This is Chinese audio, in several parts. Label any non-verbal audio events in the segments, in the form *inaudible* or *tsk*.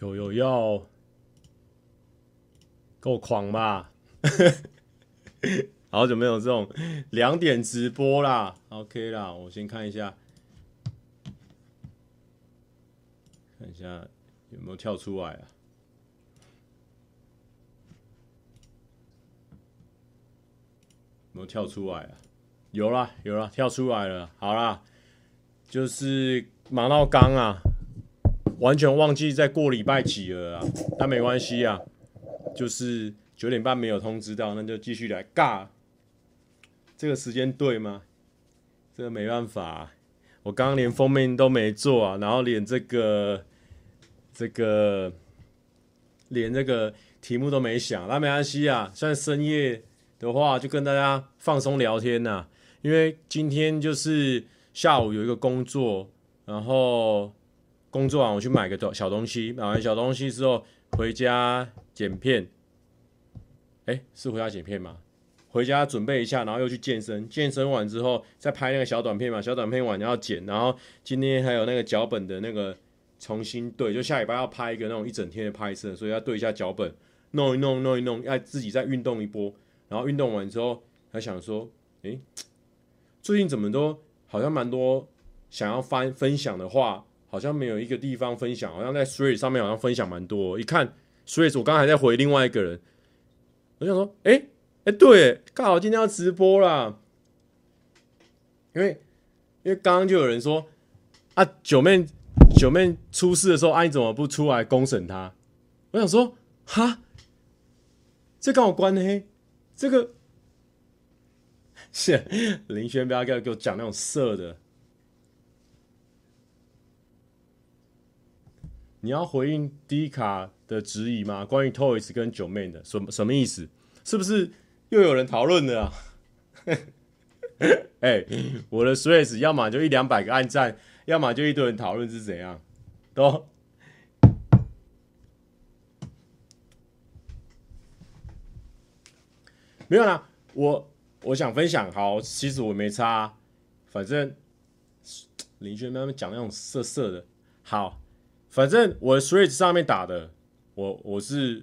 有有要够狂吧？*laughs* 好久没有这种两点直播啦，OK 啦，我先看一下，看一下有没有跳出来啊？有没有跳出来啊？有啦，有啦，跳出来了。好啦，就是忙到刚啊。完全忘记在过礼拜几了啊！但没关系啊，就是九点半没有通知到，那就继续来尬。这个时间对吗？这个没办法，我刚刚连封面都没做啊，然后连这个这个连这个题目都没想，那没关系啊。算深夜的话，就跟大家放松聊天呐，因为今天就是下午有一个工作，然后。工作完，我去买个小东西。买完小东西之后，回家剪片。哎、是回家剪片吗？回家准备一下，然后又去健身。健身完之后，再拍那个小短片嘛。小短片完要剪，然后今天还有那个脚本的那个重新对，就下礼拜要拍一个那种一整天的拍摄，所以要对一下脚本，弄一弄，弄一弄，要自己再运动一波。然后运动完之后，还想说，哎、最近怎么都好像蛮多想要翻分享的话。好像没有一个地方分享，好像在 Three 上面好像分享蛮多。一看 Three，我刚刚还在回另外一个人，我想说，哎、哎、对，刚好今天要直播啦。因为因为刚刚就有人说啊，九妹九妹出事的时候，啊你怎么不出来公审他？我想说，哈，这跟我关黑？这个是 *laughs* 林轩，不要给我给我讲那种色的。你要回应 D 卡的质疑吗？关于 Toys 跟九妹的什什么意思？是不是又有人讨论了啊？*laughs* 哎、欸，我的 Threads 要么就一两百个按赞，要么就一堆人讨论是怎样？都没有啦。我我想分享，好，其实我没差、反正林轩他们讲那种色色的，好。反正我的 Threads 上面打的，我我是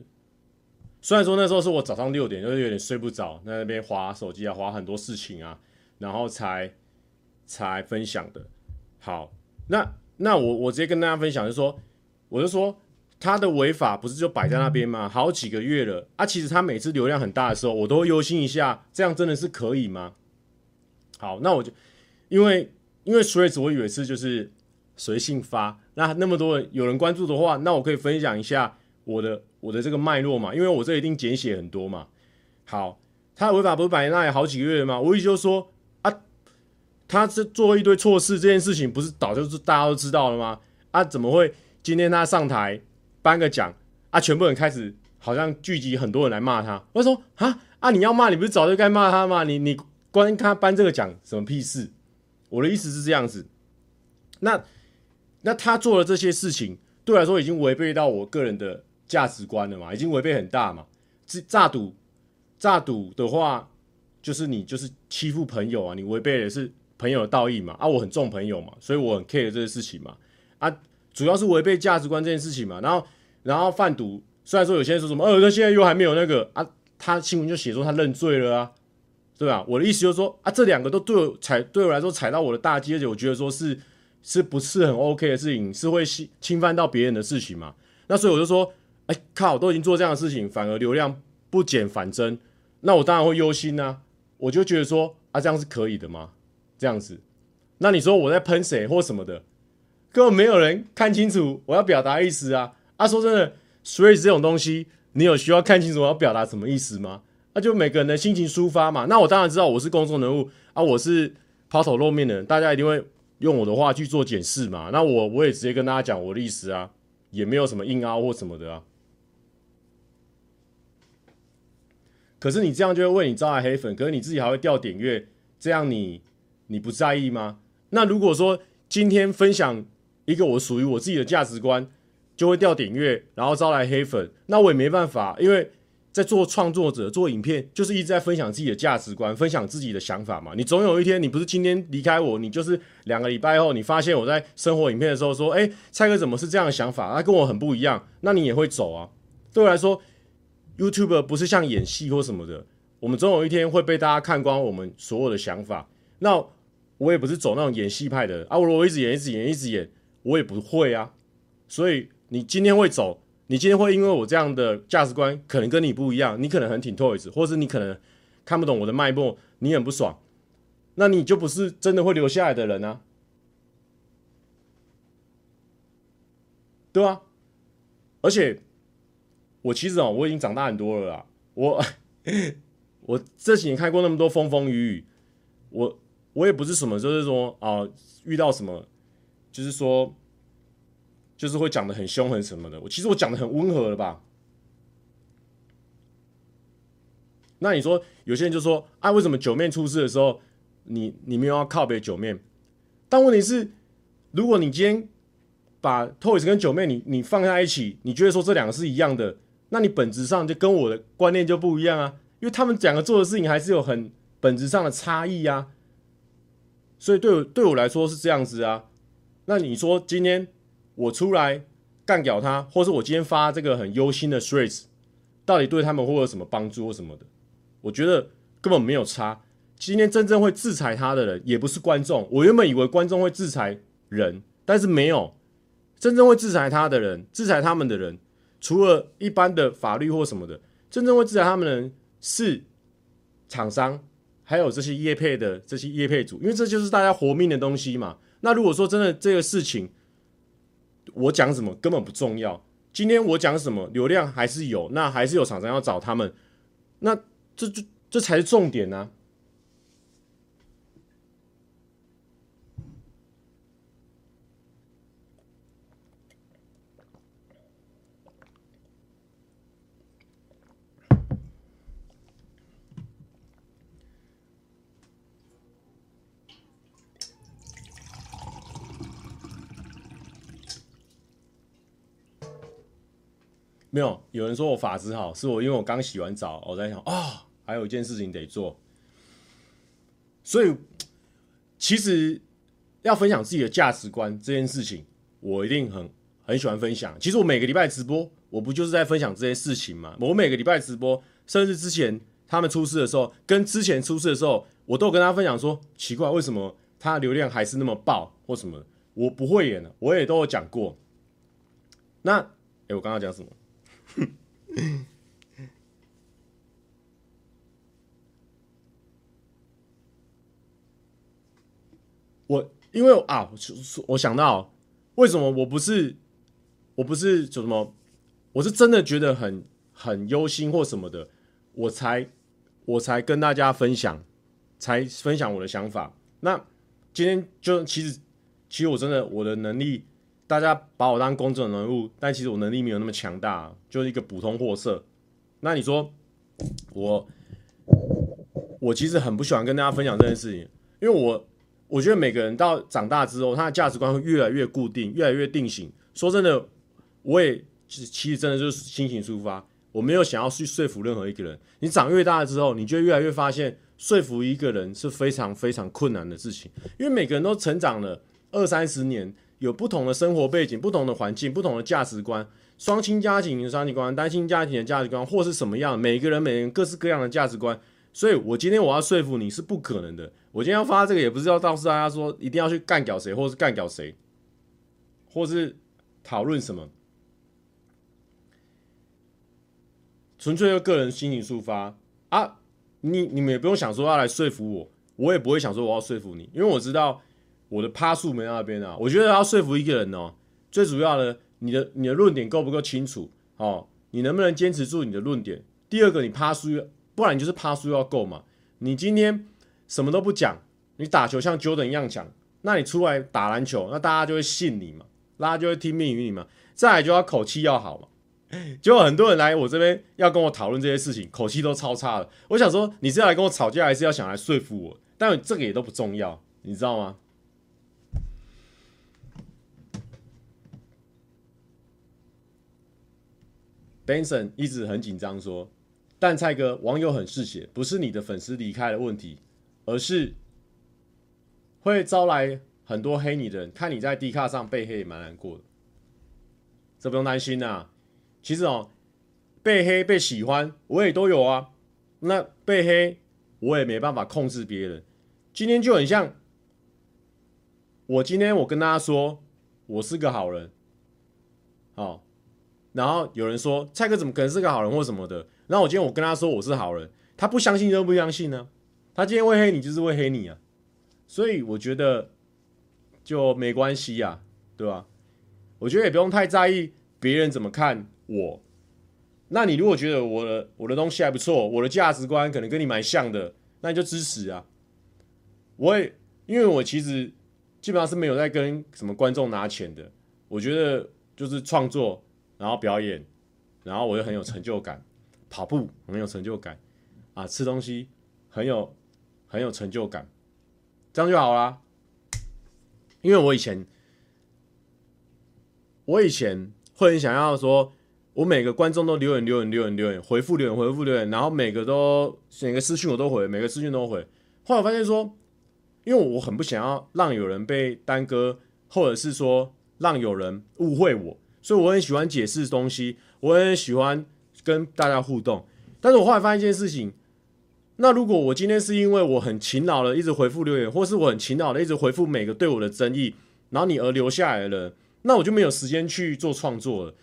虽然说那时候是我早上六点，就是有点睡不着，在那边滑手机啊，滑很多事情啊，然后才才分享的。好，那那我我直接跟大家分享，就说，我就说他的违法不是就摆在那边吗？好几个月了啊，其实他每次流量很大的时候，我都会忧心一下，这样真的是可以吗？好，那我就因为因为 Threads 我以为是就是。随性发，那那么多人有人关注的话，那我可以分享一下我的我的这个脉络嘛，因为我这一定简写很多嘛。好，他违法不是摆那里好几个月了吗？我意思就说啊，他这做一堆错事，这件事情不是早就是大家都知道了吗？啊，怎么会今天他上台颁个奖啊，全部人开始好像聚集很多人来骂他？我说啊啊，你要骂你不是早就该骂他吗？你你关他颁这个奖什么屁事？我的意思是这样子，那。那他做了这些事情，对我来说已经违背到我个人的价值观了嘛？已经违背很大嘛？这诈赌，诈赌的话，就是你就是欺负朋友啊！你违背的是朋友的道义嘛？啊，我很重朋友嘛，所以我很 care 这些事情嘛。啊，主要是违背价值观这件事情嘛。然后，然后贩毒，虽然说有些人说什么，呃，那现在又还没有那个啊，他新闻就写说他认罪了啊，对吧？我的意思就是说啊，这两个都对我踩，对我来说踩到我的大忌，而且我觉得说是。是不是很 OK 的事情？是会侵侵犯到别人的事情嘛？那所以我就说，哎、靠，都已经做这样的事情，反而流量不减反增，那我当然会忧心啊。我就觉得说，啊，这样是可以的吗？这样子，那你说我在喷谁或什么的，根本没有人看清楚我要表达意思啊。啊，说真的，所以这种东西，你有需要看清楚我要表达什么意思吗？那就每个人的心情抒发嘛。那我当然知道我是公众人物啊，我是抛头露面的人，大家一定会。用我的话去做解释嘛，那我我也直接跟大家讲我的意思啊，也没有什么硬凹或什么的啊。可是你这样就会为你招来黑粉，可是你自己还会掉点阅，这样你你不在意吗？那如果说今天分享一个我属于我自己的价值观，就会掉点阅，然后招来黑粉，那我也没办法，因为在做创作者做影片，就是一直在分享自己的价值观，分享自己的想法嘛。你总有一天，你不是今天离开我，你就是两个礼拜后，你发现我在生活影片的时候说，哎，蔡哥怎么是这样的想法？他跟我很不一样，那你也会走啊。对我来说，YouTube 不是像演戏或什么的，我们总有一天会被大家看光我们所有的想法。那我也不是走那种演戏派的啊，我如果一直演，一直演，一直演，我也不会啊。所以你今天会走。你今天会因为我这样的价值观可能跟你不一样，你可能很挺 Toys，或是你可能看不懂我的脉搏，你很不爽，那你就不是真的会留下来的人啊，对吧？而且我其实哦，我已经长大很多了啦，我 *laughs* 我这几年看过那么多风风雨雨，我我也不是什么，就是说啊、遇到什么，就是说。就是会讲的很凶很什么的，我其实我讲的很温和了吧？那你说有些人就说啊，为什么九面出事的时候，你你没有要靠北九面？但问题是，如果你今天把 Toys 跟九面你你放在一起，你觉得说这两个是一样的，那你本质上就跟我的观念就不一样啊，因为他们两个做的事情还是有很本质上的差异啊。所以对我对我来说是这样子啊。那你说今天？我出来干掉他，或是我今天发这个很忧心的 Threads，到底对他们会有什么帮助或什么的？我觉得根本没有差。今天真正会制裁他的人，也不是观众。我原本以为观众会制裁人，但是没有。真正会制裁他的人，制裁他们的人，除了一般的法律或什么的，真正会制裁他们的人是厂商，还有这些业配的这些业配组，因为这就是大家活命的东西嘛。那如果说真的这个事情，我讲什么根本不重要。今天我讲什么，流量还是有，那还是有厂商要找他们，那这就这才是重点呢、没有，有人说我法子好，是我因为我刚洗完澡，我在想啊、哦，还有一件事情得做，所以其实要分享自己的价值观这件事情，我一定很很喜欢分享。其实我每个礼拜直播，我不就是在分享这些事情吗？我每个礼拜直播，甚至之前他们出事的时候，跟之前出事的时候，我都有跟他分享说，奇怪，为什么他流量还是那么爆或什么？我不会演的，我也都有讲过。那，哎，我刚刚讲什么？*coughs* 我因为啊，我想到为什么我不是，我不是就什么，我是真的觉得很很忧心或什么的，我才我才跟大家分享，才分享我的想法。那今天就其实其实我真的我的能力。大家把我当公众人物，但其实我能力没有那么强大，就是一个普通货色。那你说我，我其实很不喜欢跟大家分享这件事情，因为我我觉得每个人到长大之后，他的价值观会越来越固定，越来越定型。说真的，我也其实真的就是心情出发，我没有想要去说服任何一个人。你长越大之后，你就越来越发现说服一个人是非常非常困难的事情，因为每个人都成长了二三十年。有不同的生活背景、不同的环境、不同的价值观，双亲家庭的价值观、单亲家庭的价值观，或是什么样，每个人、每人各式各样的价值观。所以我今天我要说服你是不可能的。我今天要发这个，也不是要告诉大家说一定要去干掉谁，或是干掉谁，或是讨论什么，纯粹用个人心情抒发啊！你你们也不用想说要来说服我，我也不会想说我要说服你，因为我知道。我的趴数没那边啊，我觉得要说服一个人哦，最主要的，你的你的论点够不够清楚哦？你能不能坚持住你的论点？第二个，你趴数，不然你就是趴数要够嘛。你今天什么都不讲，你打球像 Jordan 一样强，那你出来打篮球，那大家就会信你嘛，大家就会听命于你嘛。再来就要口气要好嘛。结果很多人来我这边要跟我讨论这些事情，口气都超差的。我想说，你是要来跟我吵架，还是要想来说服我？但这个也都不重要，你知道吗？Benson 一直很紧张，说但蔡哥，网友很嗜血，不是你的粉丝离开的问题，而是会招来很多黑你的人。看你在 D 卡上被黑也蛮难过的，这不用担心呐、啊。其实哦，被黑被喜欢我也都有啊。那被黑我也没办法控制别人。今天就很像，我今天我跟大家说我是个好人，哦。然后有人说蔡哥怎么可能是个好人或什么的？然后我今天我跟他说我是好人，他不相信就不相信呢？他今天会黑你就是会黑你啊，所以我觉得就没关系呀，对吧？我觉得也不用太在意别人怎么看我。那你如果觉得我的我的东西还不错，我的价值观可能跟你蛮像的，那你就支持啊。我也因为我其实基本上是没有在跟什么观众拿钱的，我觉得就是创作。然后表演，然后我又很有成就感，跑步很有成就感，啊，吃东西很有很有成就感，这样就好啦。因为我以前，我以前会很想要说，我每个观众都留言留言留言留言回复留言回复留言，然后每个都每个私讯我都回，每个私讯都回。后来我发现说，因为我很不想要让有人被耽搁，或者是说让有人误会我。所以我很喜欢解释东西，我很喜欢跟大家互动。但是我后来发现一件事情，那如果我今天是因为我很勤劳的一直回复留言，或是我很勤劳的一直回复每个对我的争议，然后你而留下来了，那我就没有时间去做创作了。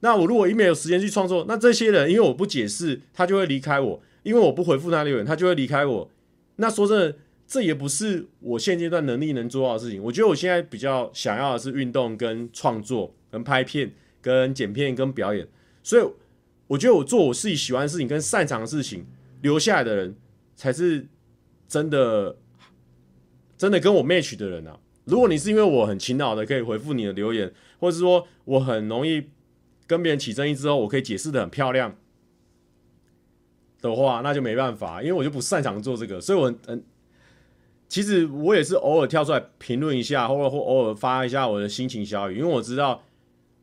那我如果一没有时间去创作，那这些人因为我不解释，他就会离开我；因为我不回复他留言，他就会离开我。那说真的，这也不是我现阶段能力能做到的事情。我觉得我现在比较想要的是运动跟创作。跟拍片、跟剪片、跟表演，所以我觉得我做我自己喜欢的事情、跟擅长的事情，留下来的人才是真的、真的跟我 match 的人啊！如果你是因为我很勤劳的可以回复你的留言，或者是说我很容易跟别人起争议之后，我可以解释得很漂亮的话，那就没办法，因为我就不擅长做这个，所以我很，其实我也是偶尔跳出来评论一下，或者或偶尔发一下我的心情小语，因为我知道。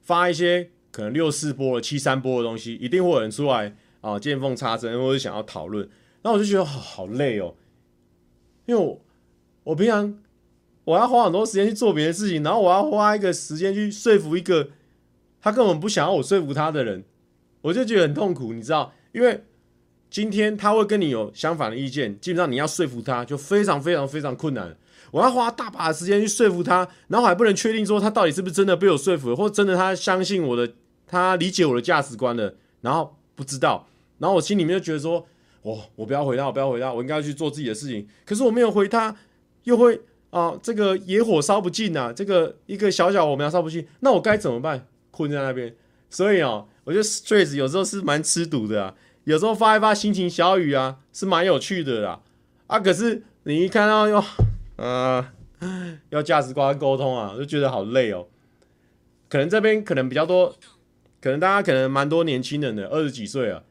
发一些可能六四波、七三波的东西，一定会有人出来啊，见缝插针，或者想要讨论。那我就觉得好好累哦，因为我我平常我要花很多时间去做别的事情，然后我要花一个时间去说服一个他根本不想要我说服他的人，我就觉得很痛苦，你知道？因为今天他会跟你有相反的意见，基本上你要说服他就非常非常非常困难。我要花大把的时间去说服他，然后还不能确定说他到底是不是真的被我说服了，或真的他相信我的，他理解我的价值观了，然后不知道，然后我心里面就觉得说，哦，我不要回他，我不要回他，我应该要去做自己的事情。可是我没有回他，又会啊，这个野火烧不尽啊，这个一个小小火苗烧不尽，那我该怎么办？困在那边。所以哦，我觉得 stress 有时候是蛮吃毒的啊，有时候发一发心情小语啊，是蛮有趣的啦。啊，可是你一看到哟。呃，要价值观沟通啊，就觉得好累哦。可能这边可能比较多，可能大家可能蛮多年轻人的，二十几岁啊，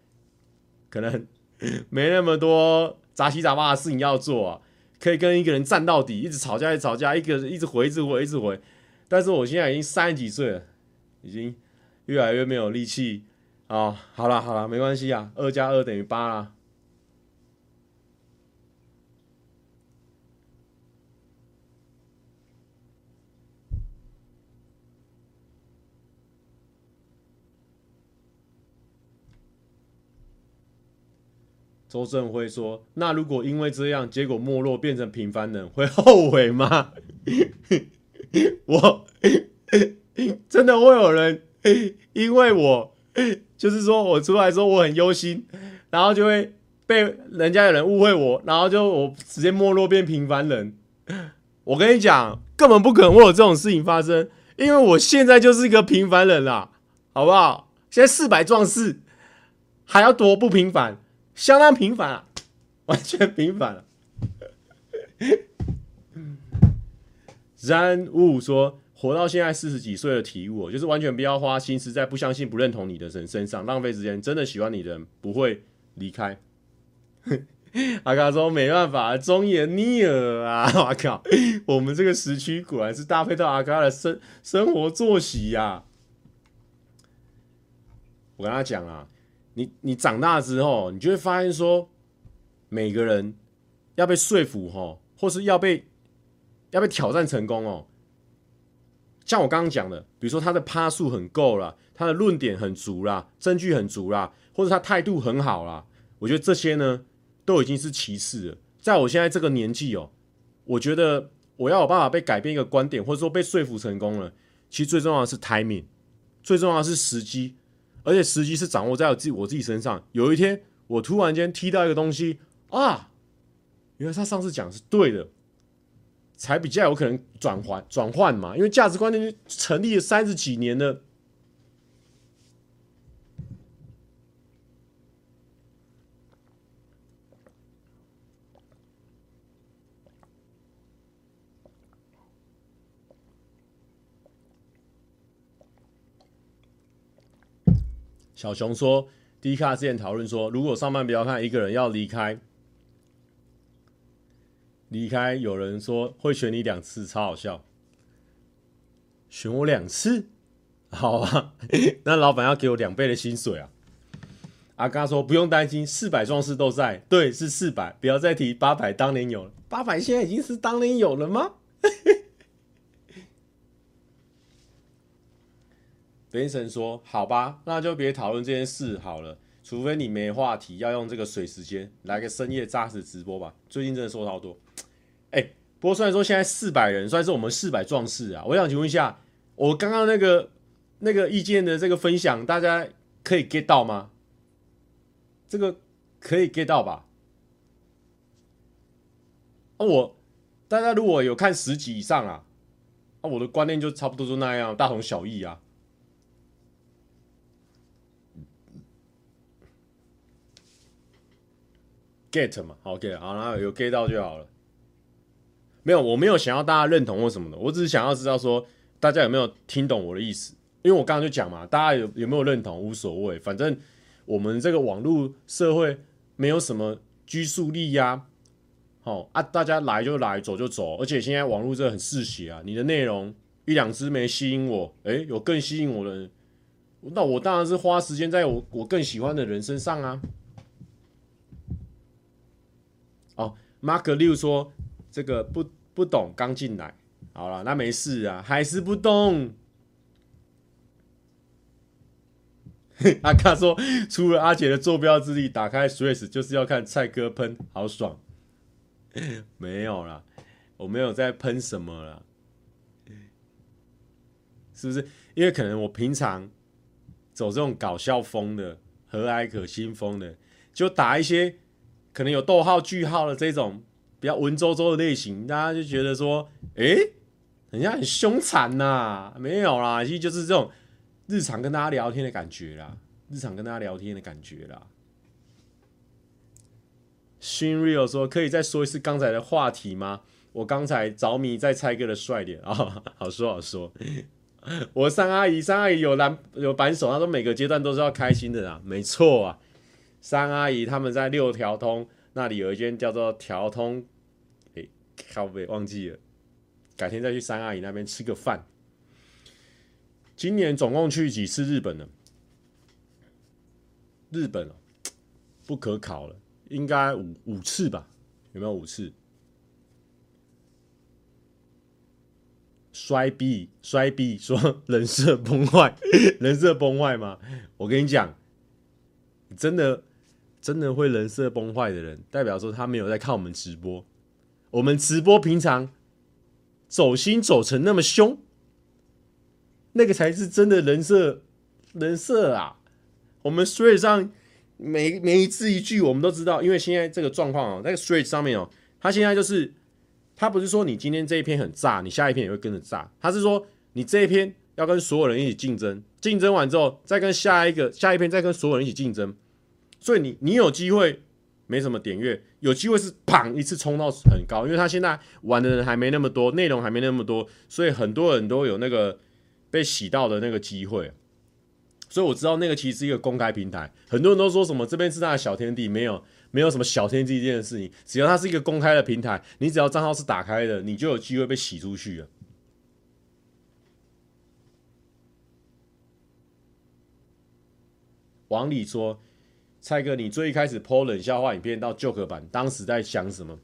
可能 *laughs* 没那么多杂七杂八的事情要做啊，可以跟一个人战到底，一直吵架，一直吵架，一个一直回，一直回，一直回。但是我现在已经三十几岁了，已经越来越没有力气啊。好了好了，没关系啊，二加二等于八啦。周正辉说：“那如果因为这样，结果没落变成平凡人，会后悔吗？” *laughs* 我 *laughs* 真的会有人因为我就是说我出来说我很忧心，然后就会被人家有人误会我，然后就我直接没落变平凡人。我跟你讲，根本不可能会有这种事情发生，因为我现在就是一个平凡人啦，好不好？现在四百壮士还要多不平凡？相当平凡啊，*laughs* 完全平凡了。*laughs* 然悟说：“活到现在四十几岁的体悟，就是完全不要花心思在不相信、不认同你的人身上，浪费时间。真的喜欢你的人不会离开。*laughs* ”阿卡说：“没办法，忠言逆耳啊！*laughs* 我靠，我们这个时区果然是搭配到阿卡的生生活作息呀、啊。”我跟他讲啊。你你长大之后，你就会发现说，每个人要被说服吼，或是要被要被挑战成功哦。像我刚刚讲的，比如说他的趴数很够了，他的论点很足啦，证据很足啦，或者他态度很好啦，我觉得这些呢，都已经是其次了。在我现在这个年纪哦，我觉得我要有办法被改变一个观点，或者说被说服成功了，其实最重要的是 timing，最重要的是时机，而且时机是掌握在我自己我自己身上。有一天我突然间踢到一个东西啊，原来他上次讲是对的。才比较有可能转换转换嘛，因为价值观念成立了三十几年了。小熊说，D 卡之前讨论说，如果上班不要看一个人要离开。离开，有人说会选你两次，超好笑。选我两次，*laughs* 好啊，*laughs* 那老板要给我两倍的薪水啊。阿嘎说不用担心，四百壮士都在，对，是四百，不要再提八百，当年有了，八百现在已经是当年有了吗？*laughs* 雷神说好吧，那就别讨论这件事好了，除非你没话题，要用这个水时间来个深夜扎实直播吧。最近真的说超多。哎、不过虽然说现在四百人算是我们四百壮士啊，我想请问一下，我刚刚那个那个意见的这个分享，大家可以 get 到吗？这个可以 get 到吧？啊，我大家如果有看十集以上啊，啊，我的观念就差不多就那样，大同小异啊。Get 嘛，好 get，好，然后有 get 到就好了。没有，我没有想要大家认同或什么的，我只是想要知道说大家有没有听懂我的意思。因为我刚刚就讲嘛，大家有有没有认同无所谓，反正我们这个网络社会没有什么拘束力呀、好啊，大家来就来，走就走。而且现在网络真的很嗜血啊，你的内容一两支没吸引我，诶，有更吸引我的，那我当然是花时间在我我更喜欢的人身上啊。哦，Mark 六说。这个不不懂，刚进来，好了，那没事啊，还是不懂。*laughs* 阿卡说，除了阿杰的坐标之力，打开 Switch 就是要看蔡哥喷，好爽。*laughs* 没有啦，我没有在喷什么啦，是不是？因为可能我平常走这种搞笑风的、和蔼可亲风的，就打一些可能有逗号、句号的这种。比较文绉绉的类型，大家就觉得说，哎、人家很凶残呐，没有啦，其实就是这种日常跟大家聊天的感觉啦，日常跟大家聊天的感觉啦。新 real 说，可以再说一次刚才的话题吗？我刚才着迷在猜哥的帅脸啊，*laughs* 好说好说。我三阿姨，三阿姨有蓝有扳手，她说每个阶段都是要开心的啦，没错啊。三阿姨他们在六条通那里有一间叫做条通。哎靠北忘记了，改天再去三阿姨那边吃个饭。今年总共去几次日本了？日本哦，不可考了，应该五五次吧？有没有五次？衰逼衰逼说人设崩坏，*laughs* 人设崩坏吗？我跟你讲，真的真的会人设崩坏的人，代表说他没有在看我们直播。我们直播平常走心走成那么凶，那个才是真的人设人设啊！我们 Threads 上每每一字一句我们都知道，因为现在这个状况哦，那个 Threads 上面哦，他现在就是他不是说你今天这一篇很炸，你下一篇也会跟着炸，他是说你这一篇要跟所有人一起竞争，竞争完之后再跟下一个下一篇再跟所有人一起竞争，所以你你有机会。没什么点阅，有机会是砰一次冲到很高，因为他现在玩的人还没那么多，内容还没那么多，所以很多人都有那个被洗到的那个机会。所以我知道那个其实是一个公开平台，很多人都说什么这边是他的小天地，没有没有什么小天地这件事情，只要它是一个公开的平台，你只要账号是打开的，你就有机会被洗出去了。往里说。蔡哥，你最一开始 po 冷笑话影片到 Joke 版，当时在想什么？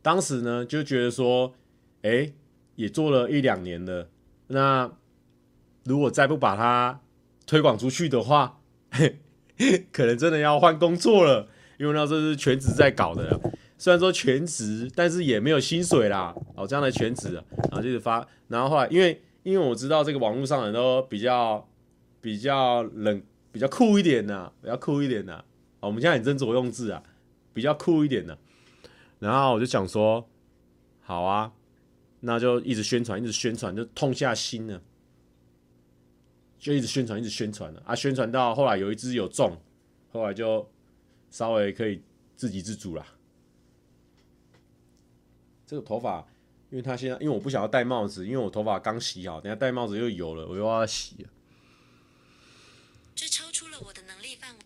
当时呢就觉得说，哎、也做了一两年了，那如果再不把它推广出去的话，*laughs* 可能真的要换工作了，因为那时候是全职在搞的。虽然说全职，但是也没有薪水啦。哦，这样的全职，然后就是发，然后后来因为因为我知道这个网络上人都比较比较冷，比较酷一点的，比较酷一点的。哦，我们现在很斟酌用字啊，比较酷一点的。然后我就想说，好啊，那就一直宣传，一直宣传，就痛下心了，就一直宣传，一直宣传了啊，宣传到后来有一只有中，后来就稍微可以自给自足了。这个头发，因为他现在，因为我不想要戴帽子，因为我头发刚洗好，等下戴帽子又油了，我又要洗了。这超出了我的能力范围。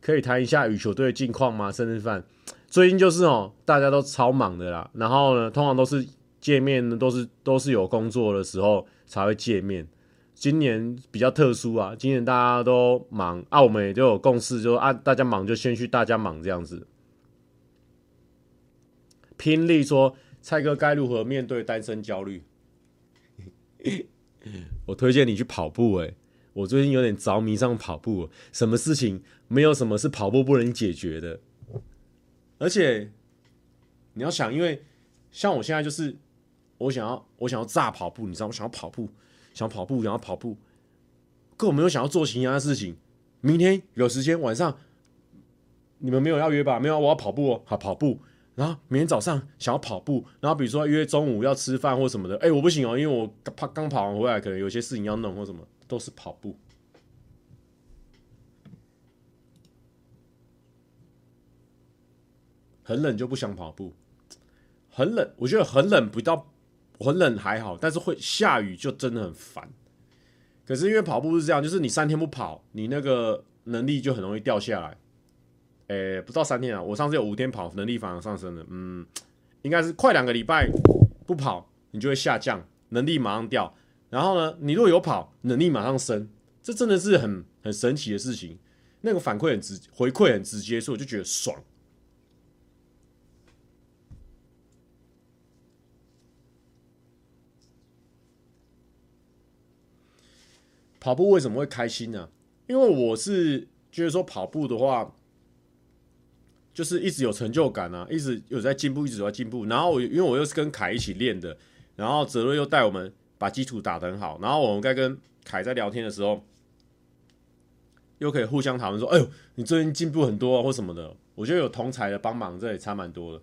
可以谈一下羽球队的近况吗？生日饭，最近就是哦，大家都超忙的啦。然后呢，通常都是见面呢，都是都是有工作的时候才会见面。今年比较特殊啊，今年大家都忙啊，我们也就有共识，就啊，大家忙就先去大家忙这样子。拼力说：“蔡哥该如何面对单身焦虑？”我推荐你去跑步。诶，我最近有点着迷上跑步。什么事情没有什么是跑步不能解决的？而且你要想，因为像我现在就是我想要我想要炸跑步，你知道，我想要跑步，想跑步，想要跑步，可我没有想要做其他的事情。明天有时间晚上，你们没有要约吧？没有，我要跑步哦，好跑步。然后明天早上想要跑步，然后比如说约中午要吃饭或什么的，哎，我不行哦，因为我怕刚跑完回来，可能有些事情要弄或什么，都是跑步。很冷就不想跑步，很冷，我觉得很冷不到，很冷还好，但是会下雨就真的很烦。可是因为跑步是这样，就是你三天不跑，你那个能力就很容易掉下来。诶、不到三天啊！我上次有五天跑，能力反而上升了。嗯，应该是快两个礼拜不跑，你就会下降，能力马上掉。然后呢，你如果有跑，能力马上升，这真的是很很神奇的事情。那个反馈很直，回馈很直接，所以我就觉得爽。跑步为什么会开心呢、因为我是觉得说跑步的话。就是一直有成就感啊，一直有在进步，一直有在进步。然后我因为我又是跟凯一起练的，然后泽瑞又带我们把基础打得很好。然后我们该跟凯在聊天的时候，又可以互相讨论说：“哎呦，你最近进步很多啊，或什么的。”我觉得有同才的帮忙，这也差蛮多的。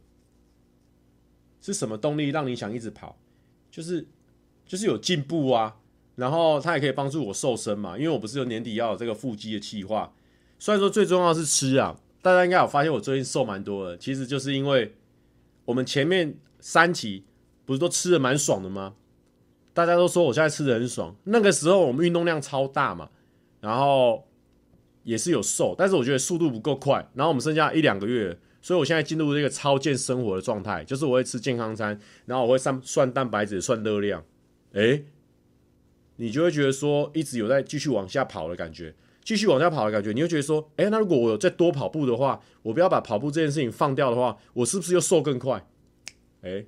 是什么动力让你想一直跑？就是就是有进步啊。然后他也可以帮助我瘦身嘛，因为我不是有年底要有这个腹肌的计划。虽然说最重要是吃啊。大家应该有发现我最近瘦蛮多的，其实就是因为我们前面三期不是都吃的蛮爽的吗？大家都说我现在吃的很爽，那个时候我们运动量超大嘛，然后也是有瘦，但是我觉得速度不够快。然后我们剩下一两个月，所以我现在进入这个超健生活的状态，就是我会吃健康餐，然后我会算算蛋白质、算热量，诶，你就会觉得说一直有在继续往下跑的感觉。继续往下跑的感觉，你会觉得说，哎，那如果我有再多跑步的话，我不要把跑步这件事情放掉的话，我是不是又瘦更快？哎，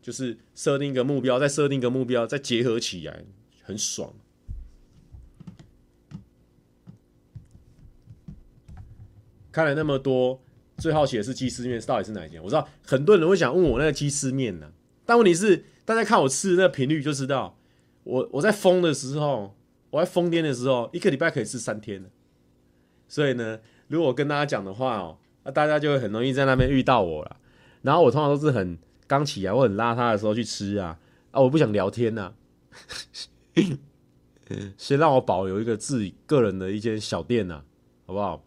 就是设定一个目标，再设定一个目标，再结合起来，很爽。看了那么多，最好奇的是鸡丝面到底是哪一间？我知道很多人会想问我那个鸡丝面呢，但问题是，大家看我吃的那个频率就知道，我我在疯的时候。我在疯癫的时候，一个礼拜可以吃三天，所以呢，如果跟大家讲的话哦，那大家就会很容易在那边遇到我了。然后我通常都是很刚起来，我很邋遢的时候去吃啊，啊，我不想聊天呐、*laughs* 先让我保留一个自己个人的一间小店呐，好不好？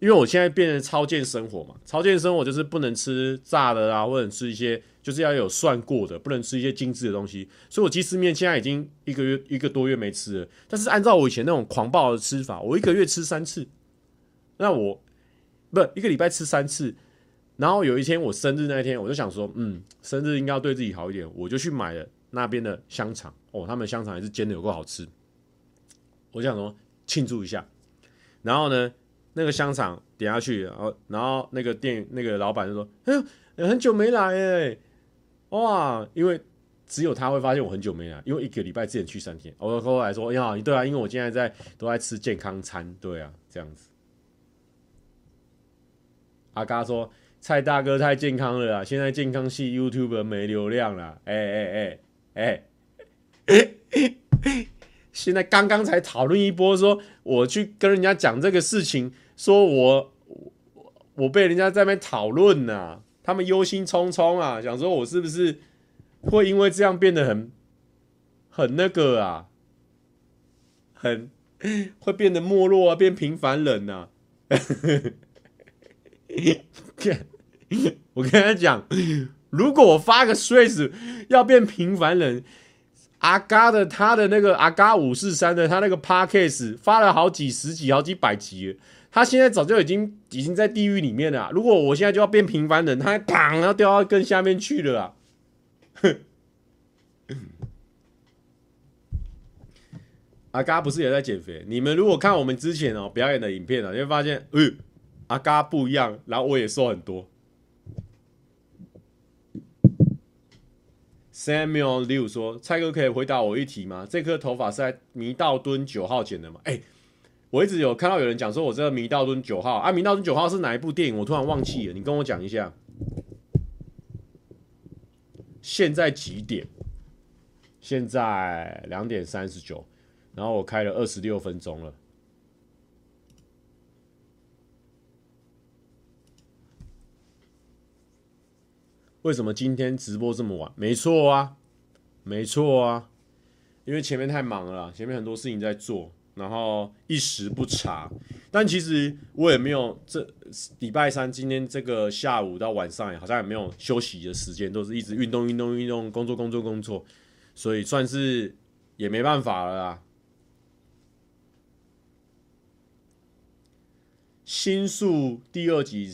因为我现在变成超健生活嘛，超健生活就是不能吃炸的啊，或者吃一些。就是要有算过的，不能吃一些精致的东西。所以我鸡丝面现在已经一个月一个多月没吃了。但是按照我以前那种狂暴的吃法，我一个月吃三次。那我不一个礼拜吃三次。然后有一天我生日那一天，我就想说，嗯，生日应该要对自己好一点，我就去买了那边的香肠。哦，他们香肠还是煎的有够好吃。我就想说庆祝一下。然后呢，那个香肠点下去，然后然后那个店那个老板就说：“哎呦，很久没来哎，哇！”因为只有他会发现我很久没来，因为一个礼拜之前去三天。我后来说：“呀，对啊，因为我现在在都在吃健康餐，对啊，这样子。”阿嘎说：“蔡大哥太健康了啦，现在健康系 YouTube 没流量了。”哎哎哎哎，*laughs* 现在刚刚才讨论一波，说我去跟人家讲这个事情，说我我我被人家在那边讨论呐，他们忧心忡忡啊，想说我是不是？会因为这样变得很很那个啊，很会变得没落啊，变平凡人呐、啊。*laughs* 我跟他讲，如果我发个 Threads 要变平凡人，阿嘎的他的那个阿嘎五四三的他那个 Podcast 发了好几十集、好几百集，他现在早就已经已经在地狱里面了、如果我现在就要变平凡人，他还砰要掉到更下面去了啊！哼，*laughs* 阿嘎不是也在减肥？你们如果看我们之前哦表演的影片啊，你会发现，呃，阿嘎不一样，然后我也瘦很多。Samuel Liu 说：“蔡哥可以回答我一题吗？这颗头发是在弥道敦九号剪的吗？”哎，我一直有看到有人讲说，我这个迷道敦九号啊，迷道敦九号是哪一部电影？我突然忘记了，你跟我讲一下。现在几点？现在两点三十九，然后我开了二十六分钟了。为什么今天直播这么晚？没错啊，没错啊，因为前面太忙了，前面很多事情在做。然后一时不察，但其实我也没有这礼拜三今天这个下午到晚上，好像也没有休息的时间，都是一直运动运动运动，工作工作工作，所以算是也没办法了啦。新宿第二集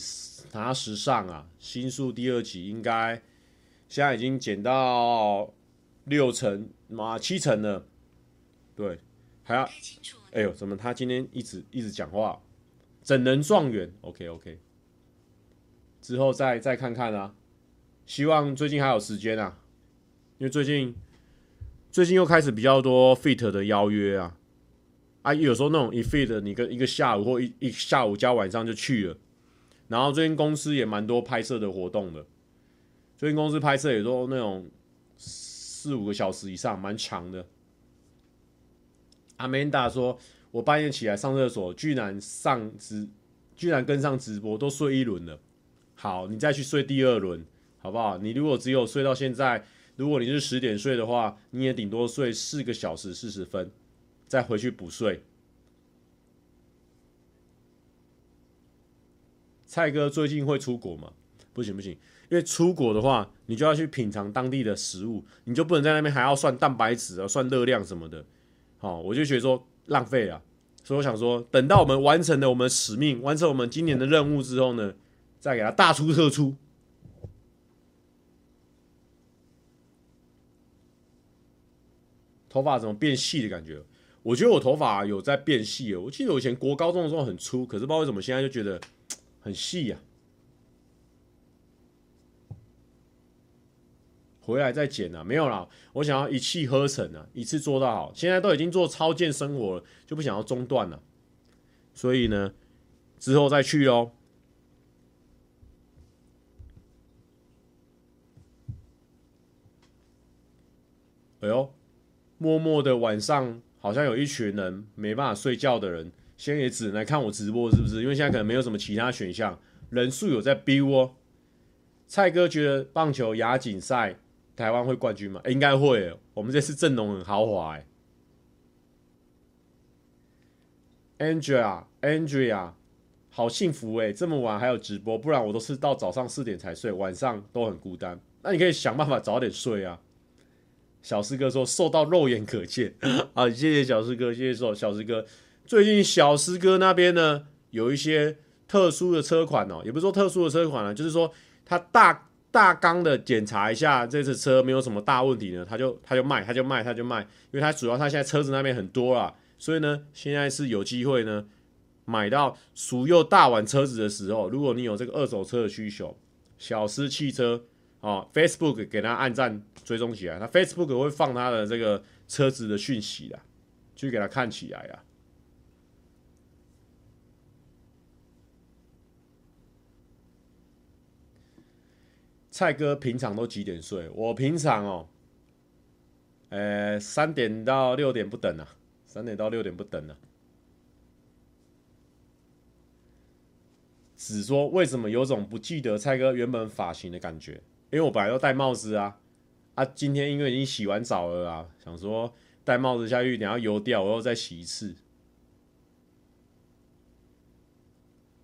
拿时尚啊，新宿第二集应该现在已经减到六成嘛七成了，对。还要，哎呦，怎么他今天一直一直讲话？整人状元，OK OK，之后再再看看啊。希望最近还有时间啊，因为最近最近又开始比较多 fit 的邀约啊。啊，有时候那种一 fit，你跟一个下午或一一下午加晚上就去了。然后最近公司也蛮多拍摄的活动的，最近公司拍摄也都那种四五个小时以上，蛮长的。阿曼达说：“我半夜起来上厕所，居然上直，居然跟上直播，都睡一轮了。好，你再去睡第二轮，好不好？你如果只有睡到现在，如果你是十点睡的话，你也顶多睡四个小时四十分，再回去补睡。蔡哥最近会出国吗？不行不行，因为出国的话，你就要去品尝当地的食物，你就不能在那边还要算蛋白质啊，算热量什么的。”好，我就觉得说浪费了，所以我想说，等到我们完成了我们使命，完成我们今年的任务之后呢，再给他大出特出。头发怎么变细的感觉？我觉得我头发有在变细哦。我记得我以前国高中的时候很粗，可是不知道为什么现在就觉得 *tsk* 很细呀。回来再剪啊，没有啦，我想要一气呵成啊，一次做到好。现在都已经做超健生活了，就不想要中断了。所以呢，之后再去哦。哎呦，默默的晚上好像有一群人没办法睡觉的人，现在也只能来看我直播，是不是？因为现在可能没有什么其他选项，人数有在逼哦。蔡哥觉得棒球亚锦赛。台湾会冠军吗？欸、应该会。我们这次阵容很豪华。Andrea，Andrea，好幸福哎！这么晚还有直播，不然我都是到早上四点才睡，晚上都很孤单。那你可以想办法早点睡啊。小师哥说瘦到肉眼可见 *laughs* 啊！谢谢小师哥，谢谢说小师哥。最近小师哥那边呢，有一些特殊的车款哦，也不是说特殊的车款啊，就是说他大。大纲的检查一下，这次车没有什么大问题呢，他就他就卖，他就卖，他就卖，因为他主要他现在车子那边很多啊，所以呢，现在是有机会呢，买到属右大碗车子的时候，如果你有这个二手车的需求，小狮汽车哦，Facebook 给他按赞追踪起来，他 Facebook 会放他的这个车子的讯息的，去给他看起来啊。蔡哥平常都几点睡？我平常哦，呃，三点到六点不等啊，三点到六点不等啊。只说为什么有种不记得蔡哥原本发型的感觉？因为我本来都戴帽子啊，啊，今天因为已经洗完澡了啊，想说戴帽子下去，等下油掉，我又再洗一次。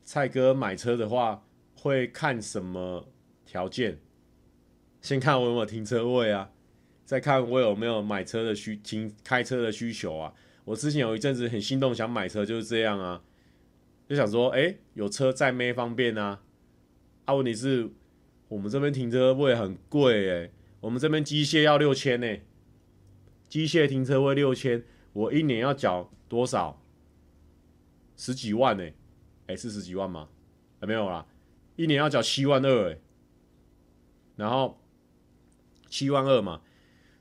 蔡哥买车的话会看什么？条件，先看我有没有停车位啊，再看我有没有买车的需停开车的需求啊。我之前有一阵子很心动想买车，就是这样啊，就想说，哎、有车载妹方便啊。啊，问题是我们这边停车位很贵哎，我们这边机械要六千呢，机械停车位六千，我一年要缴多少？十几万呢？哎、欸，是十几万吗？还没有啦，一年要缴七万二哎。然后七万二嘛，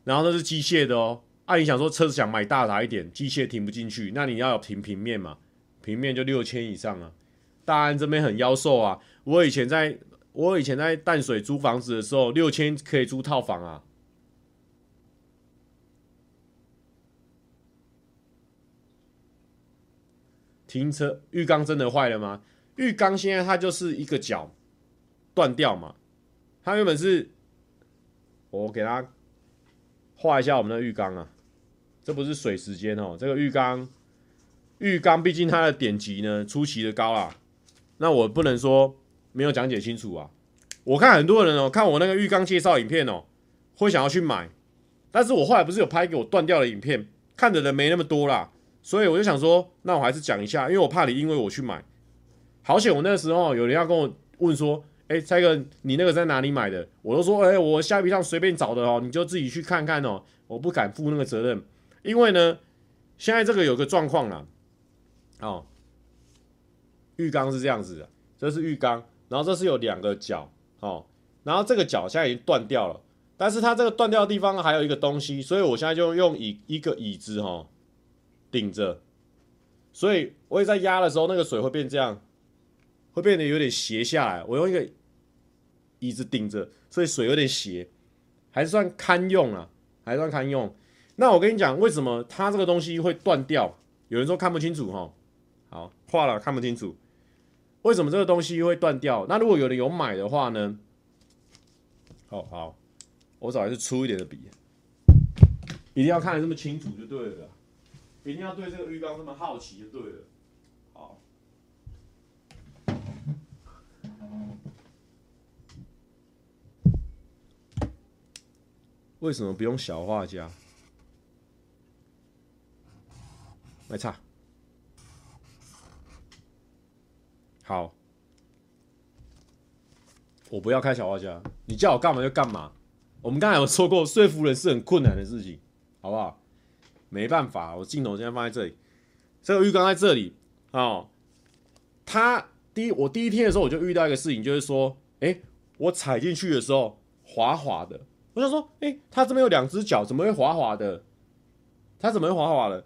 然后那是机械的哦。啊，你想说车子想买大台一点，机械停不进去，那你要有停平面嘛？平面就六千以上啊。大安这边很妖兽啊。我以前在我以前在淡水租房子的时候，六千可以租套房啊。停车浴缸真的坏了吗？浴缸现在它就是一个角断掉嘛。他原本是，我给他画一下我们的浴缸啊，这不是水时间哦，这个浴缸，浴缸毕竟它的点击呢出奇的高啊，那我不能说没有讲解清楚啊。我看很多人哦，看我那个浴缸介绍影片哦，会想要去买，但是我后来不是有拍给我断掉的影片，看的人没那么多啦，所以我就想说，那我还是讲一下，因为我怕你因为我去买，好险我那时候有人要跟我问说。哎、蔡哥，你那个在哪里买的？我都说，哎、我虾皮上随便找的哦，你就自己去看看哦。我不敢负那个责任，因为呢，现在这个有个状况啦，哦，浴缸是这样子的，这是浴缸，然后这是有两个角，哦，然后这个角现在已经断掉了，但是它这个断掉的地方还有一个东西，所以我现在就用椅一个椅子哈顶着，所以我也在压的时候，那个水会变这样，会变得有点斜下来，我用一个。一直顶着，所以水有点斜，还算堪用啊，还算堪用。那我跟你讲，为什么它这个东西会断掉？有人说看不清楚哈，好，画了看不清楚。为什么这个东西会断掉？那如果有人有买的话呢？好好，我找的是粗一点的笔，一定要看得这么清楚就对了，一定要对这个浴缸这么好奇就对了。好为什么不用小画家？没差。好，我不要开小画家，你叫我干嘛就干嘛。我们刚才有说过，说服人是很困难的事情，好不好？没办法，我镜头现在放在这里，这个浴缸在这里哦。他第一，我第一天的时候我就遇到一个事情，就是说，哎，我踩进去的时候滑滑的。我就说，哎、欸，它这边有两只脚，怎么会滑滑的？它怎么会滑滑的？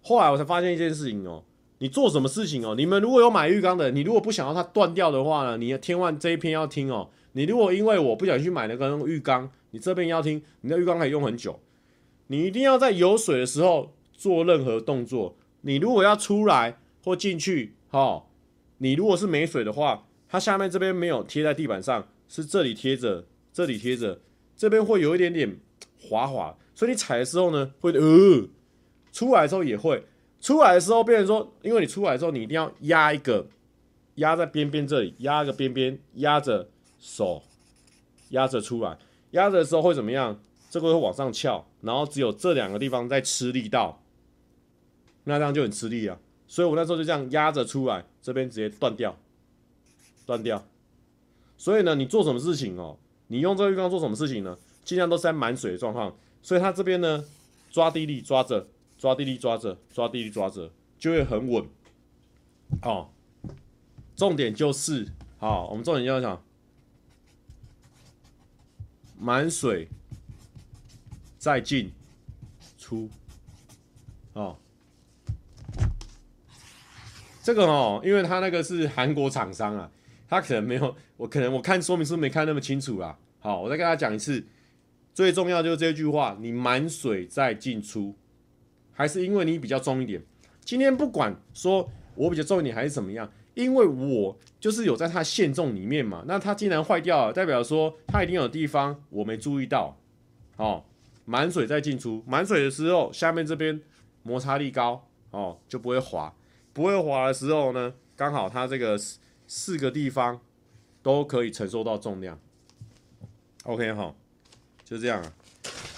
后来我才发现一件事情哦，你做什么事情哦？你们如果有买浴缸的，你如果不想要它断掉的话呢，你千万这一篇要听哦。你如果因为我不想去买那个浴缸，你这边要听，你的浴缸可以用很久。你一定要在有水的时候做任何动作。你如果要出来或进去，哈，你如果是没水的话，它下面这边没有贴在地板上，是这里贴着，这里贴着。这边会有一点点滑滑，所以你踩的时候呢，会呃，出来的时候也会，出来的时候变成说，因为你出来的时候，你一定要压一个，压在边边这里，压一个边边，压着手，压着出来，压着的时候会怎么样？这个会往上翘，然后只有这两个地方在吃力道，那这样就很吃力啊。所以我那时候就这样压着出来，这边直接断掉，断掉。所以呢，你做什么事情哦？你用这个浴缸做什么事情呢？尽量都是在满水的状况，所以它这边呢，抓地力抓着，抓地力抓着，抓地力抓着，就会很稳。哦，重点就是，好，我们重点就要讲满水再进出。哦，这个哦，因为他那个是韩国厂商啊，他可能没有，我可能我看说明书没看那么清楚啦。好，我再跟他讲一次，最重要就是这句话：你满水再进出，还是因为你比较重一点。今天不管说我比较重一点还是怎么样，因为我就是有在它限重里面嘛。那它既然坏掉了，代表说它一定有地方我没注意到。哦，满水再进出，满水的时候下面这边摩擦力高哦，就不会滑。不会滑的时候呢，刚好它这个四个地方都可以承受到重量。OK 哈，就这样啊。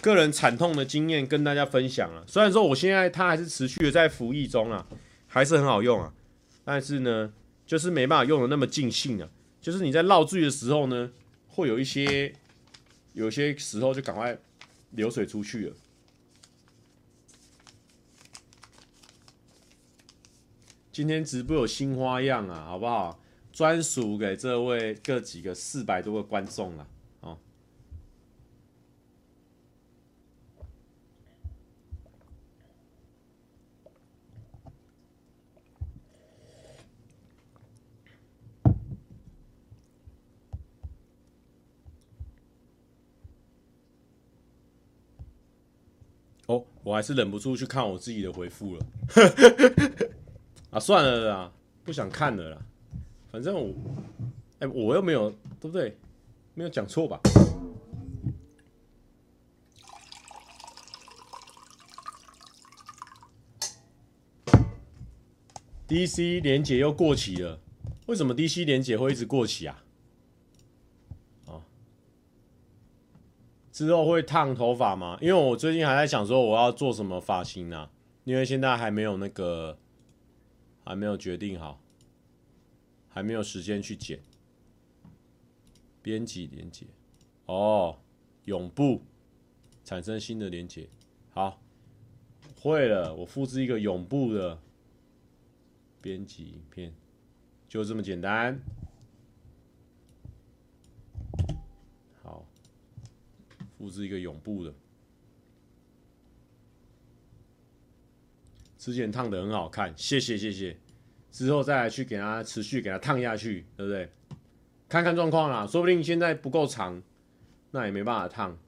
个人惨痛的经验跟大家分享啊。虽然说我现在它还是持续的在服役中啊，还是很好用啊。但是呢，就是没办法用的那么尽兴啊。就是你在绕锯的时候呢，会有一些，有些时候就赶快流水出去了。今天直播有新花样啊，好不好？专属给这位各几个四百多个观众啊。哦，我还是忍不住去看我自己的回复了。*laughs* 啊，算了啦，不想看了啦。反正我，哎、我又没有，对不对？没有讲错吧？DC 连结又过期了，为什么 DC 连结会一直过期啊？之后会烫头发吗？因为我最近还在想说我要做什么发型呢？因为现在还没有那个，还没有决定好，还没有时间去剪。编辑连接，哦，永不产生新的连接。好，会了，我复制一个永不的编辑影片，就这么简单。好复制一个永不的，之前烫的很好看，谢谢谢谢。之后再来去给它持续给它烫下去，对不对？看看状况啦，说不定现在不够长，那也没办法烫。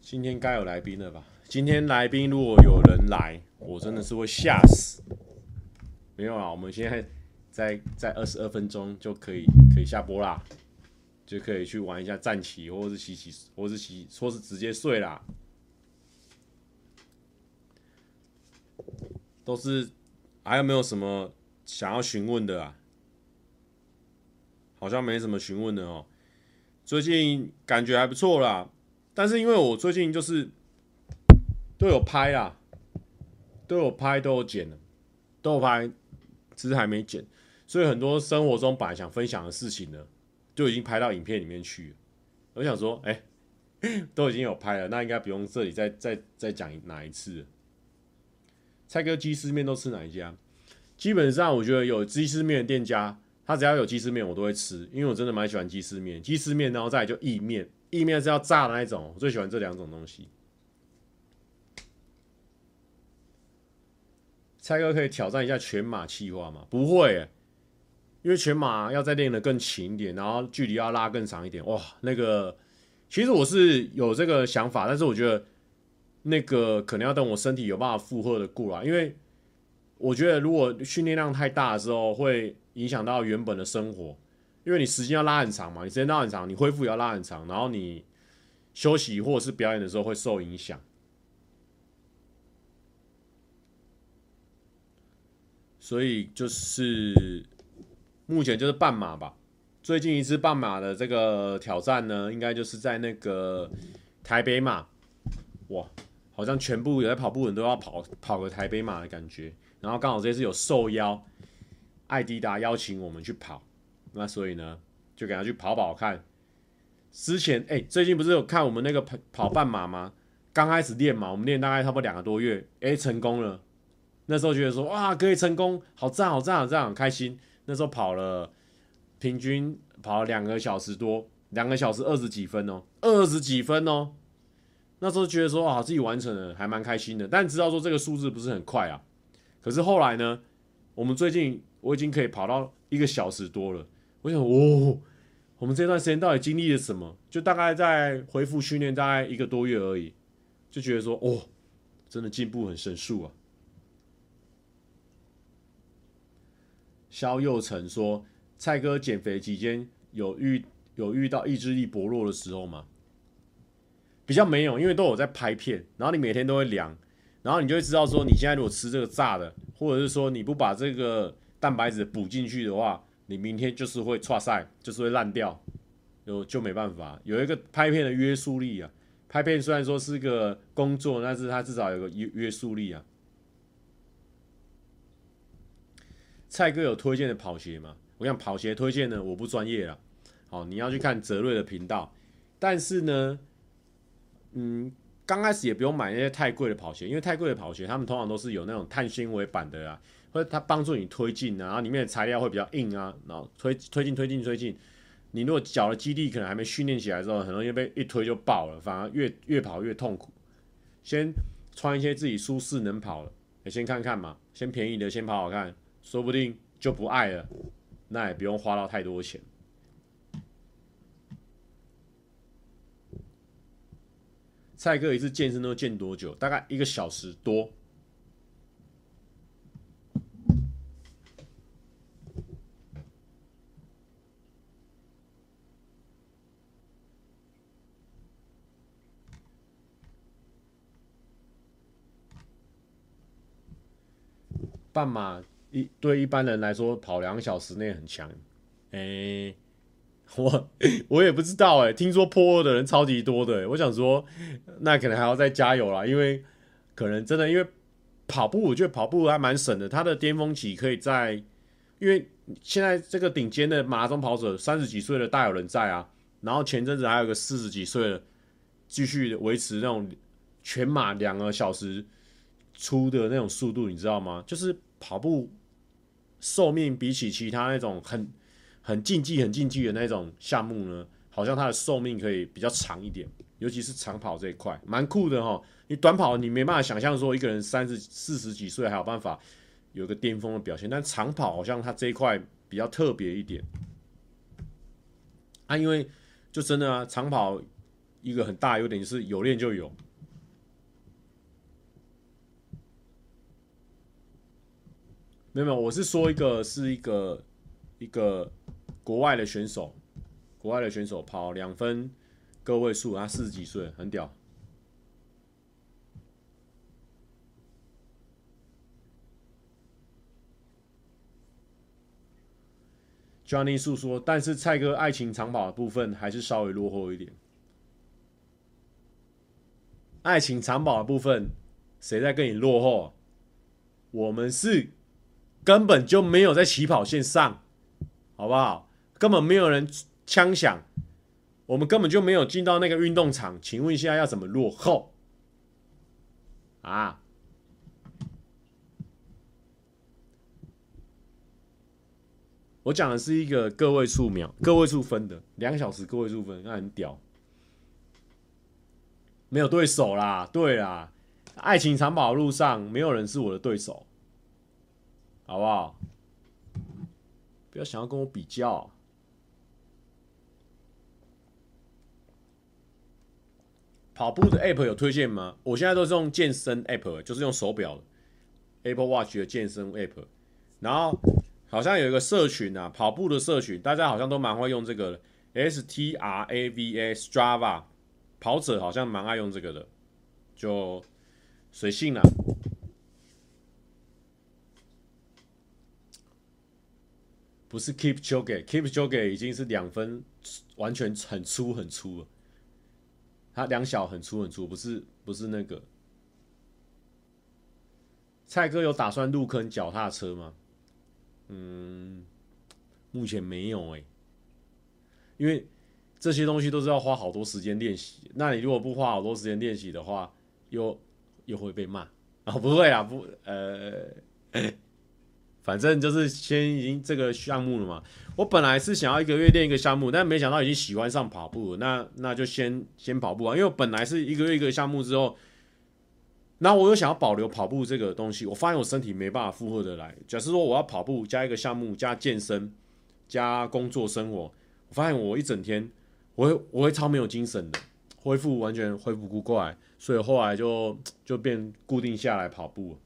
今天该有来宾了吧？今天来宾如果有人来，我真的是会吓死。没有啊，我们现在。在在二十二分钟就可以可以下播啦，就可以去玩一下战棋，或者是洗洗，或是洗，或是直接睡啦。都是还有没有什么想要询问的啊？好像没什么询问的哦。最近感觉还不错啦，但是因为我最近就是都有拍啦，都有拍，都有剪了，都有拍，只是还没剪。所以很多生活中本来想分享的事情呢，就已经拍到影片里面去了。我想说，哎、都已经有拍了，那应该不用这里再再再讲哪一次。蔡哥鸡丝面都吃哪一家？基本上我觉得有鸡丝面的店家，他只要有鸡丝面我都会吃，因为我真的蛮喜欢鸡丝面。鸡丝面然后再来就意面，意面是要炸的那一种，我最喜欢这两种东西。蔡哥可以挑战一下全马企划吗？不会、因为全马要再练得更勤一点，然后距离要拉更长一点，哇，那个其实我是有这个想法，但是我觉得那个可能要等我身体有办法负荷的过来，因为我觉得如果训练量太大的时候，会影响到原本的生活，因为你时间要拉很长嘛，你时间拉很长，你恢复也要拉很长，然后你休息或者是表演的时候会受影响，所以就是。目前就是半马吧，最近一次半马的这个挑战呢，应该就是在那个台北马，哇，好像全部有在跑步的人都要跑跑个台北马的感觉。然后刚好这次有受邀，爱迪达邀请我们去跑，那所以呢，就给他去跑跑看，之前哎、最近不是有看我们那个跑跑半马吗？刚开始练嘛，我们练大概差不多两个多月，哎、成功了。那时候觉得说哇，可以成功，好赞，好赞，好赞，很开心。那时候跑了，平均跑了两个小时多，两个小时二十几分哦，二十几分哦。那时候觉得说啊，自己完成了，还蛮开心的。但知道说这个数字不是很快啊。可是后来呢，我们最近我已经可以跑到一个小时多了。我想，哦，我们这段时间到底经历了什么？就大概在恢复训练大概一个多月而已，就觉得说，哦，真的进步很神速啊。萧佑成说：“蔡哥减肥期间有遇有遇到意志力薄弱的时候吗？比较没有，因为都有在拍片，然后你每天都会量，然后你就会知道说，你现在如果吃这个炸的，或者是说你不把这个蛋白质补进去的话，你明天就是会剉赛，就是会烂掉，就就没办法。有一个拍片的约束力啊，拍片虽然说是个工作，但是它至少有个约约束力啊。”蔡哥有推荐的跑鞋吗？我想跑鞋推荐呢，我不专业啦。好，你要去看泽瑞的频道。但是呢，嗯，刚开始也不用买那些太贵的跑鞋，因为太贵的跑鞋，他们通常都是有那种碳纤维板的啊，或者它帮助你推进啊，然后里面的材料会比较硬啊，然后推推进推进推进。你如果脚的肌力可能还没训练起来之后，很容易被一推就爆了，反而越越跑越痛苦。先穿一些自己舒适能跑的，你先看看嘛，先便宜的先跑跑看。说不定就不爱了，那也不用花到太多钱。蔡哥一次健身都健多久？大概一个小时多。半马。一对一般人来说，跑两小时内很强。哎、*laughs* 我我也不知道哎、听说破二的人超级多的、我想说，那可能还要再加油啦，因为可能真的因为跑步，我觉得跑步还蛮省的。他的巅峰期可以在，因为现在这个顶尖的马拉松跑者三十几岁的大有人在啊。然后前阵子还有个四十几岁的，继续维持那种全马两个小时出的那种速度，你知道吗？就是。跑步寿命比起其他那种很很竞技、很竞技的那种项目呢，好像它的寿命可以比较长一点，尤其是长跑这一块，蛮酷的哈。你短跑你没办法想象说一个人三十四十几岁还有办法有个巅峰的表现，但长跑好像它这一块比较特别一点啊，因为就真的啊，长跑一个很大优点就是有练就有。没有没有，我是说一个是一个一个国外的选手，国外的选手跑两分个位数，他四十几岁，很屌。Johnny 诉说，但是蔡哥爱情长跑的部分还是稍微落后一点。爱情长跑的部分，谁在跟你落后？我们是。根本就没有在起跑线上，好不好？根本没有人枪响，我们根本就没有进到那个运动场。请问一下，要怎么落后？啊？我讲的是一个个位数秒、个位数分的两小时个位数分，那很屌。没有对手啦，对啦，爱情长跑路上没有人是我的对手。好不好？不要想要跟我比较。跑步的 App 有推荐吗？我现在都是用健身 App，就是用手表 Apple Watch 的健身 App。然后好像有一个社群啊，跑步的社群，大家好像都蛮会用这个的 S T R A V A Strava，跑者好像蛮爱用这个的，就随性啦。不是 Kipchoge，Kipchoge 已经是两分，完全很粗很粗了。他两小很粗很粗，不是不是那个。蔡哥有打算入坑脚踏车吗？嗯，目前没有哎、因为这些东西都是要花好多时间练习。那你如果不花好多时间练习的话，又又会被骂啊？不会啊，不，呃，反正就是先已经这个项目了嘛。我本来是想要一个月练一个项目，但没想到已经喜欢上跑步了。那那就先先跑步啊，因为我本来是一个月一个项目之后，那我又想要保留跑步这个东西，我发现我身体没办法负荷的来。假设说我要跑步加一个项目加健身加工作生活，我发现我一整天我会我会超没有精神的，*laughs* 恢复完全恢复不过来，所以后来就就变固定下来跑步。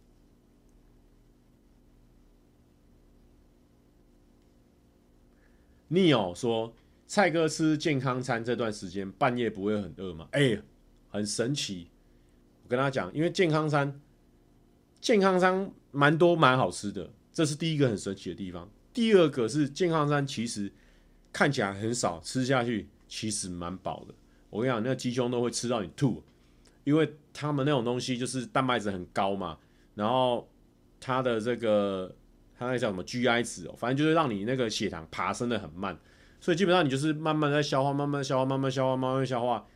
Neil 说：“蔡哥吃健康餐这段时间半夜不会很饿吗？”哎、很神奇。我跟他讲，因为健康餐，健康餐蛮多蛮好吃的，这是第一个很神奇的地方。第二个是健康餐其实看起来很少，吃下去其实蛮饱的。我跟你讲，那鸡胸都会吃到你吐，因为他们那种东西就是蛋白质很高嘛，然后它的这个。它那叫什么 GI 值哦，反正就是让你那个血糖爬升的很慢，所以基本上你就是慢慢在消化，慢慢消化，慢慢消化，慢慢消化。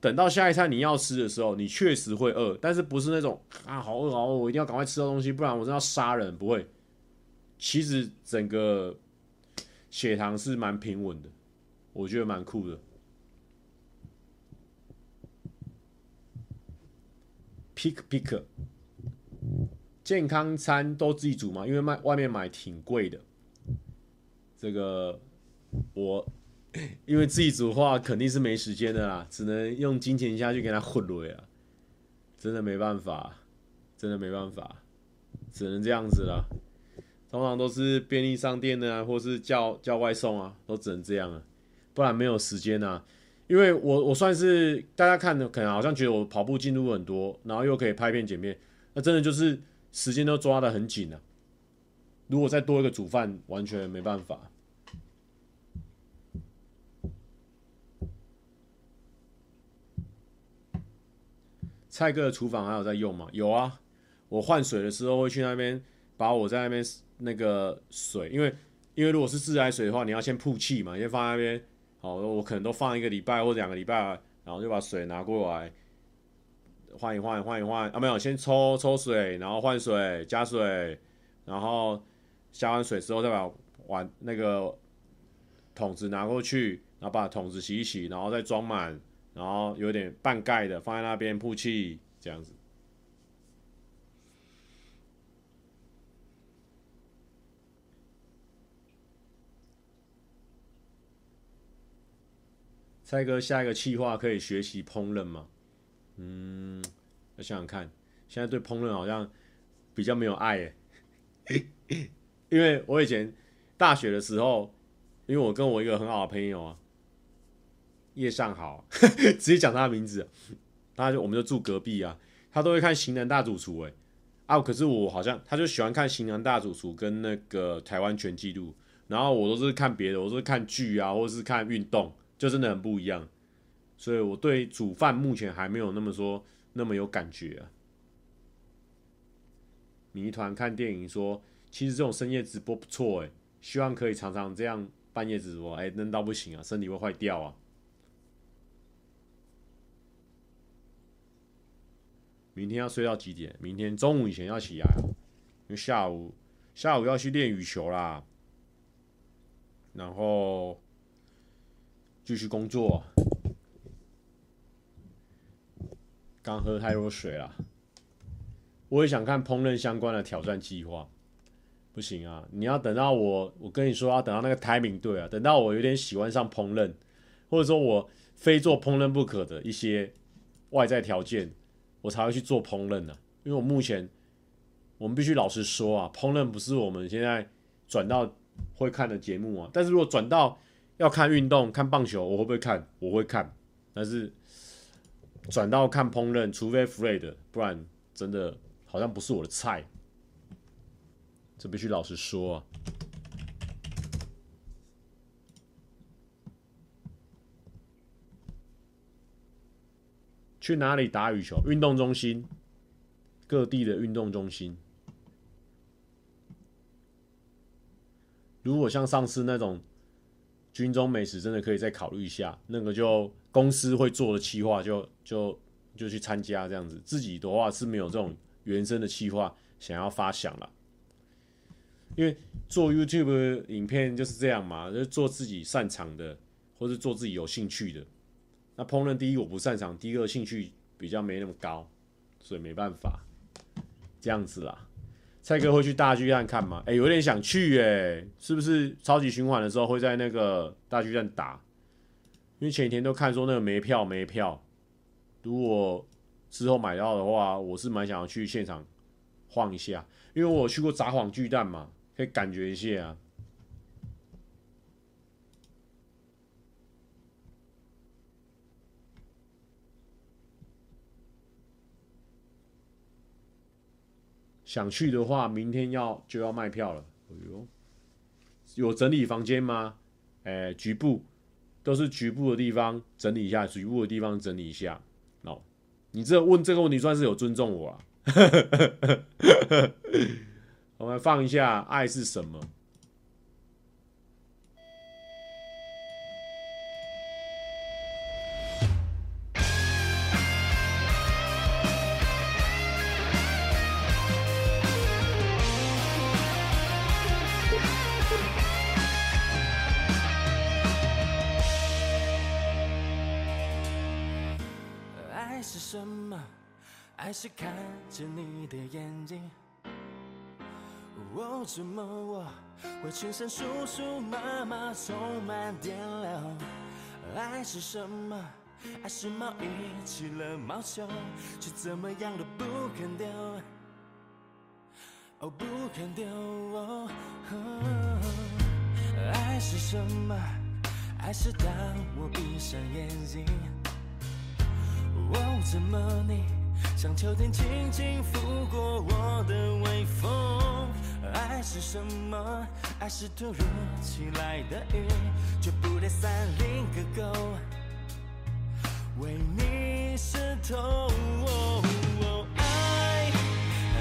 等到下一餐你要吃的时候，你确实会饿，但是不是那种啊好饿好饿，我一定要赶快吃到东西，不然我真的要杀人。不会，其实整个血糖是蛮平稳的，我觉得蛮酷的。Pick pick。健康餐都自己煮吗？因为卖外面买挺贵的。这个我因为自己煮的话肯定是没时间的啦，只能用金钱下去给它混了呀。真的没办法，真的没办法，只能这样子了。通常都是便利商店的啊，或是叫叫外送啊，都只能这样了，不然没有时间啊。因为我我算是大家看的，可能好像觉得我跑步进度很多，然后又可以拍片剪片，那真的就是。时间都抓得很紧啊！如果再多一个煮饭，完全没办法。蔡哥的厨房还有在用吗？有啊，我换水的时候会去那边，把我在那边那个水，因为因为如果是自来水的话，你要先曝气嘛，先放那边。好，我可能都放一个礼拜或两个礼拜，然后就把水拿过来。换一换，换一换啊！没有，先抽抽水，然后换水，加水，然后加完水之后再把碗那个桶子拿过去，然后把桶子洗一洗，然后再装满，然后有点半盖的放在那边曝气，这样子。蔡哥，下一个企划可以学习烹饪吗？嗯，我想想看，现在对烹饪好像比较没有爱诶，*laughs* 因为我以前大学的时候，因为我跟我一个很好的朋友啊，叶尚豪，*laughs* 直接讲他的名字，他就我们就住隔壁啊，他都会看《型男大主厨》诶，啊，可是我好像他就喜欢看《型男大主厨》跟那个台湾全纪录，然后我都是看别的，我都是看剧啊，或者是看运动，就真的很不一样。所以我对煮饭目前还没有那么说那么有感觉啊。谜团看电影说，其实这种深夜直播不错诶，希望可以常常这样半夜直播，哎，闷到不行啊，身体会坏掉啊。明天要睡到几点？明天中午以前要起来，因为下午下午要去练羽球啦，然后继续工作。刚喝太多水了，我也想看烹饪相关的挑战计划，不行啊！你要等到我，我跟你说要等到那个 timing 对啊，等到我有点喜欢上烹饪，或者说我非做烹饪不可的一些外在条件，我才会去做烹饪呢。因为我目前，我们必须老实说啊，烹饪不是我们现在转到会看的节目啊。但是如果转到要看运动、看棒球，我会不会看？我会看，但是。转到看烹饪，除非 Fred，不然真的好像不是我的菜。这必须老实说啊。去哪里打羽球？运动中心，各地的运动中心。如果像上次那种，军中美食真的可以再考虑一下，那个就公司会做的企划就就就去参加这样子，自己的话是没有这种原生的企划想要发想了，因为做 YouTube 影片就是这样嘛，就做自己擅长的，或是做自己有兴趣的。那烹饪第一我不擅长，第二兴趣比较没那么高，所以没办法这样子啦。蔡哥会去大巨蛋看吗？哎、有点想去哎、是不是超级循环的时候会在那个大巨蛋打？因为前几天都看说那个没票没票，如果之后买到的话，我是蛮想要去现场晃一下，因为我去过札幌巨蛋嘛，可以感觉一下啊。想去的话，明天要就要卖票了。哎呦，有整理房间吗？哎、局部都是局部的地方整理一下，局部的地方整理一下。哦，你这问这个问题算是有尊重我啊。*laughs* 我们放一下，爱是什么？还是看着你的眼睛，哦，怎么我会全身酥酥麻麻充满电流？爱是什么？爱是毛衣起了毛球，却怎么样都不肯丢，哦，不肯丢。哦，爱是什么？爱是当我闭上眼睛，哦，怎么你？像秋天轻轻拂过我的微风，爱是什么？爱是突如其来的雨，却不带伞淋个够，为你湿透。哦哦，爱，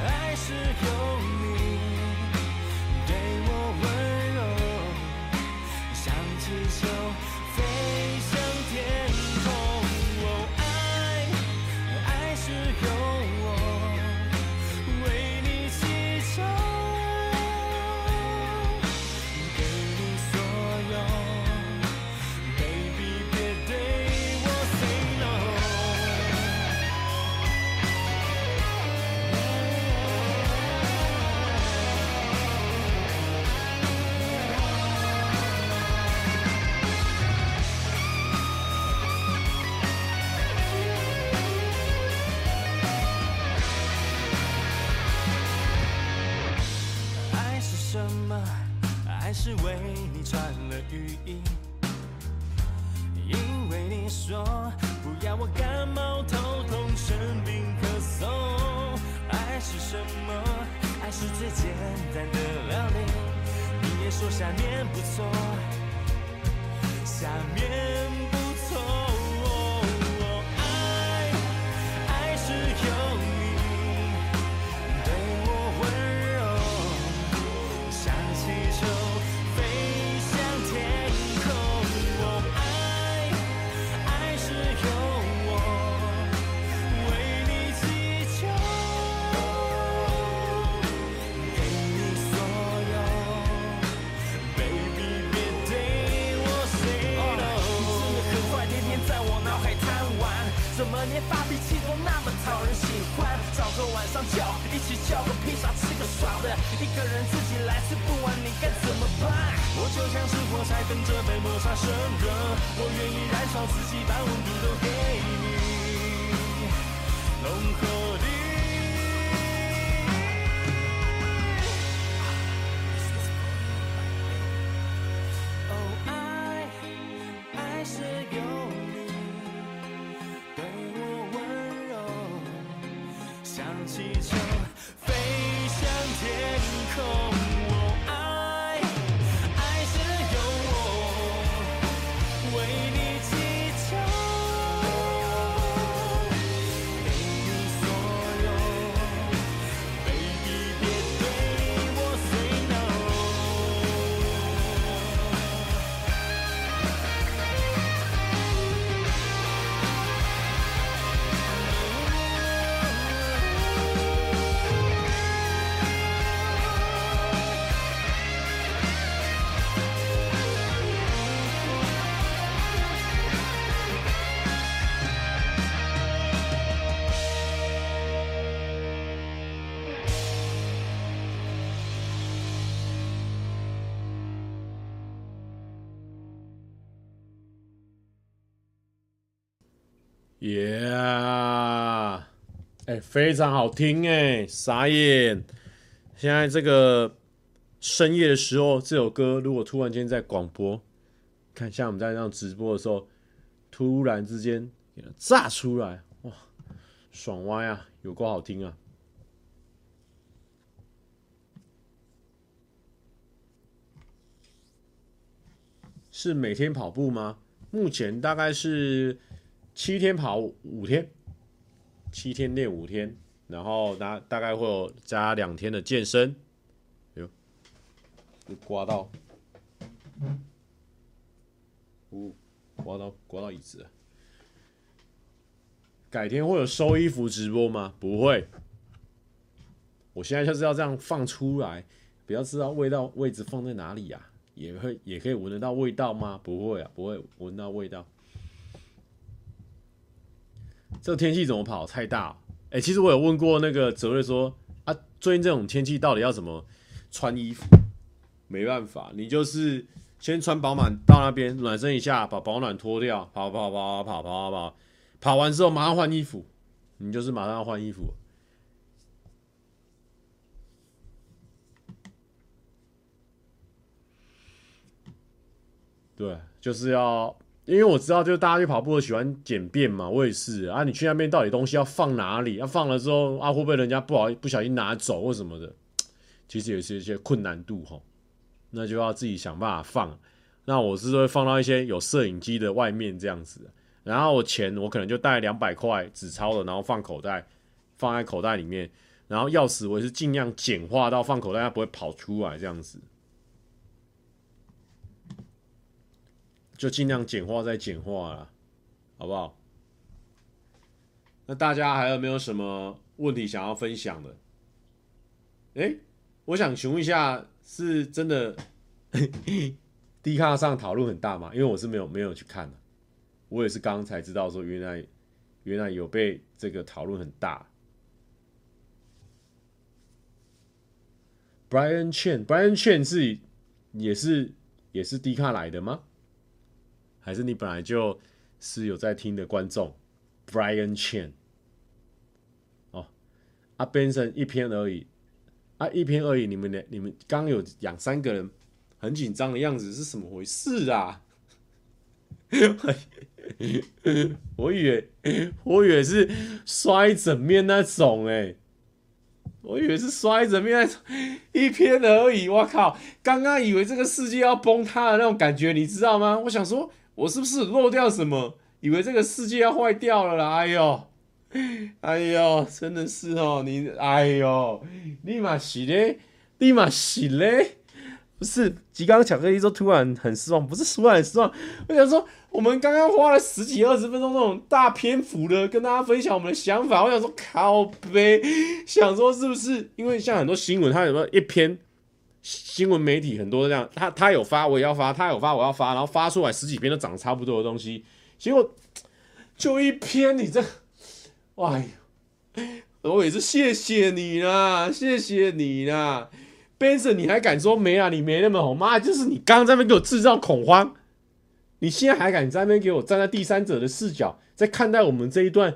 爱是有为你穿了雨衣，因为你说不要我感冒头痛生病咳嗽。爱是什么？爱是最简单的料理。你也说下面不错，下面。非常好听哎，傻眼！现在这个深夜的时候，这首歌如果突然间在广播，看像我们在这样直播的时候，突然之间给它炸出来，哇，爽歪啊，有够好听啊！是每天跑步吗？目前大概是七天跑五天，七天练五天，然后大大概会有加两天的健身。哎呦，刮到，呜，刮到刮到椅子了。改天会有收衣服直播吗？不会。我现在就是要这样放出来，比较知道味道位置放在哪里呀、也会也可以闻得到味道吗？不会啊，不会闻到味道。这天气怎么跑？太大。哎、其实我有问过那个泽瑞说啊，最近这种天气到底要怎么穿衣服？没办法，你就是先穿保暖到那边暖身一下，把保暖脱掉，跑跑跑跑跑跑跑，跑完之后马上换衣服，你就是马上要换衣服。对，就是要，因为我知道，就是大家去跑步都喜欢简便嘛，我也是啊。你去那边到底东西要放哪里？要、放了之后啊，会不会人家不好不小心拿走或什么的？其实也是一些困难度哈，那就要自己想办法放。那我是会放到一些有摄影机的外面这样子，然后我钱我可能就带两百块纸钞的，然后放口袋，放在口袋里面，然后钥匙我也是尽量简化到放口袋它不会跑出来这样子。就尽量简化再简化了，好不好？那大家还有没有什么问题想要分享的？哎、我想询问一下，是真的 *laughs* D 卡上讨论很大吗？因为我是没有没有去看的，我也是刚刚才知道说原来原来有被这个讨论很大。Brian Chen，Brian Chen 是也是也是 D 卡来的吗？还是你本来就是有在听的观众，Brian Chen 哦，啊，Benson 一篇而已，啊，一篇而已。你们呢？你们刚有两三个人很紧张的样子，是什么回事啊？*laughs* 我以为我以为是摔整面那种哎、我以为是摔整面那种，一篇而已。我靠，刚刚以为这个世界要崩塌的那种感觉，你知道吗？我想说。我是不是漏掉什么？以为这个世界要坏掉了啦！哎呦，哎呦，真的是哦，你哎呦，立马洗嘞，立马洗嘞！不是，吉刚巧克力说突然很失望，不是突然失望。我想说，我们刚刚花了十几二十分钟那种大篇幅的跟大家分享我们的想法，我想说靠呗，想说是不是？因为像很多新闻，它有没有一篇？新闻媒体很多这样，他他有发，我也要发；他有发，我要发，然后发出来十几篇都长差不多的东西，结果就一篇，你这，哎呦，我也是谢谢你啦，*laughs* 谢谢你啦，Benson，你还敢说没啊？你没那么红妈，就是你刚刚在那边给我制造恐慌，你现在还敢在那边给我站在第三者的视角在看待我们这一段？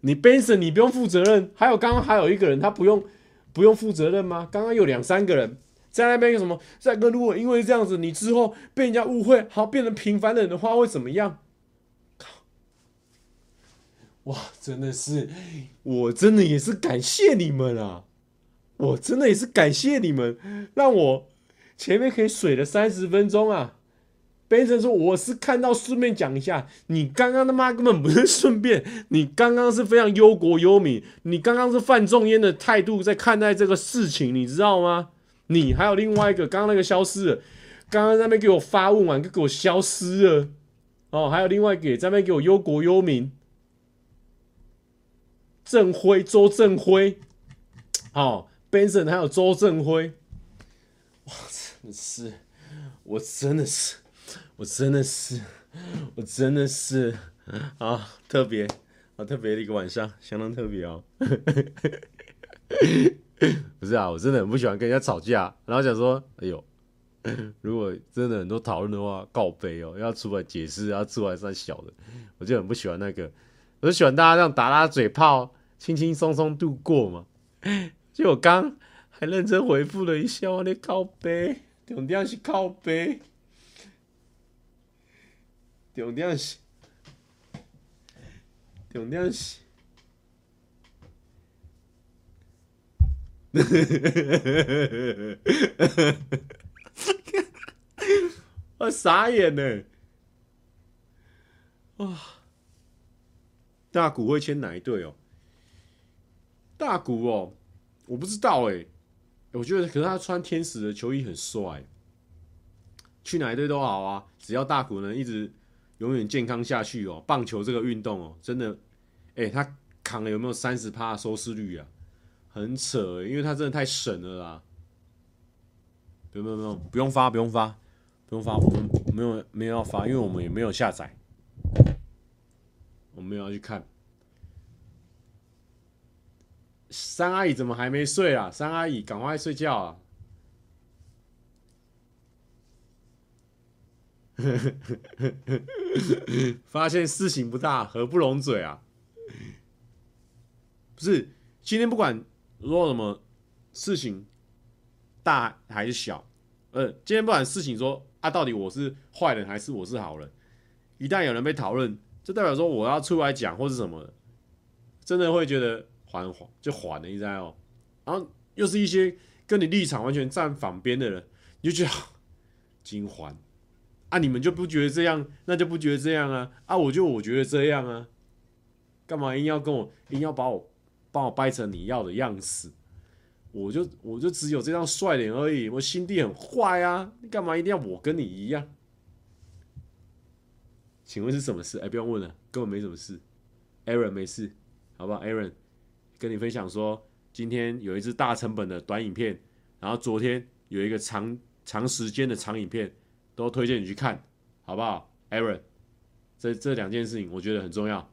你 Benson，你不用负责任，还有刚刚还有一个人，他不用不用负责任吗？刚刚有两三个人。在那边什么？帅哥，如果因为这样子，你之后被人家误会，好变成平凡人的话，会怎么样？靠！哇，真的是，我真的也是感谢你们啊！我真的也是感谢你们，让我前面可以水了三十分钟啊！Ben 说我是看到顺便讲一下，你刚刚他妈根本不是顺便，你刚刚是非常忧国忧民，你刚刚是范仲淹的态度在看待这个事情，你知道吗？你还有另外一个，刚刚那个消失了，刚刚在那边给我发问完，就给我消失了。哦，还有另外一个在那边给我忧国忧民，郑辉，周郑辉，哦，Benson 还有周郑辉，哇，真的是，我真的是，我真的是，我真的是啊，特别啊，特别的一个晚上，相当特别哦。*laughs* 不是啊，我真的很不喜欢跟人家吵架，然后想说，哎呦，如果真的很多讨论的话，告杯哦，要出来解释，要出来算小的，我就很不喜欢那个。我就喜欢大家这样打打嘴炮，轻轻松松度过嘛。就我刚还认真回复了一下，我的靠背，重点是靠背，重点是，重点是，*laughs* 我傻眼呢，哇！大谷会签哪一队哦？大谷哦，我不知道哎。我觉得可是他穿天使的球衣很帅，去哪一队都好啊，只要大谷能一直永远健康下去哦。棒球这个运动哦，真的，哎，他扛了有没有三十趴收视率啊？很扯，因为他真的太神了啦。不用不用不用，不用发不用发不用发，我们没有没有要发，因为我们也没有下载。我们要去看，三阿姨怎么还没睡啊？三阿姨，赶快睡觉啊！*laughs* 发现事情不大，合不拢嘴啊！不是，今天不管说什么事情大还是小，呃，今天不管事情说啊，到底我是坏人还是我是好人？一旦有人被讨论。就代表说我要出来讲或是什么，真的会觉得缓缓就缓了一下哦，然后又是一些跟你立场完全站反边的人，你就觉得金环啊，你们就不觉得这样，那就不觉得这样啊啊，我就我觉得这样啊，干嘛硬要跟我硬要把我帮我掰成你要的样子？我就我就只有这张帅脸而已，我心地很坏啊，你干嘛一定要我跟你一样？请问是什么事？哎、不用问了，根本没什么事。Aaron 没事，好不好？Aaron 跟你分享说，今天有一支大成本的短影片，然后昨天有一个长长时间的长影片，都推荐你去看，好不好？Aaron，这这两件事情我觉得很重要。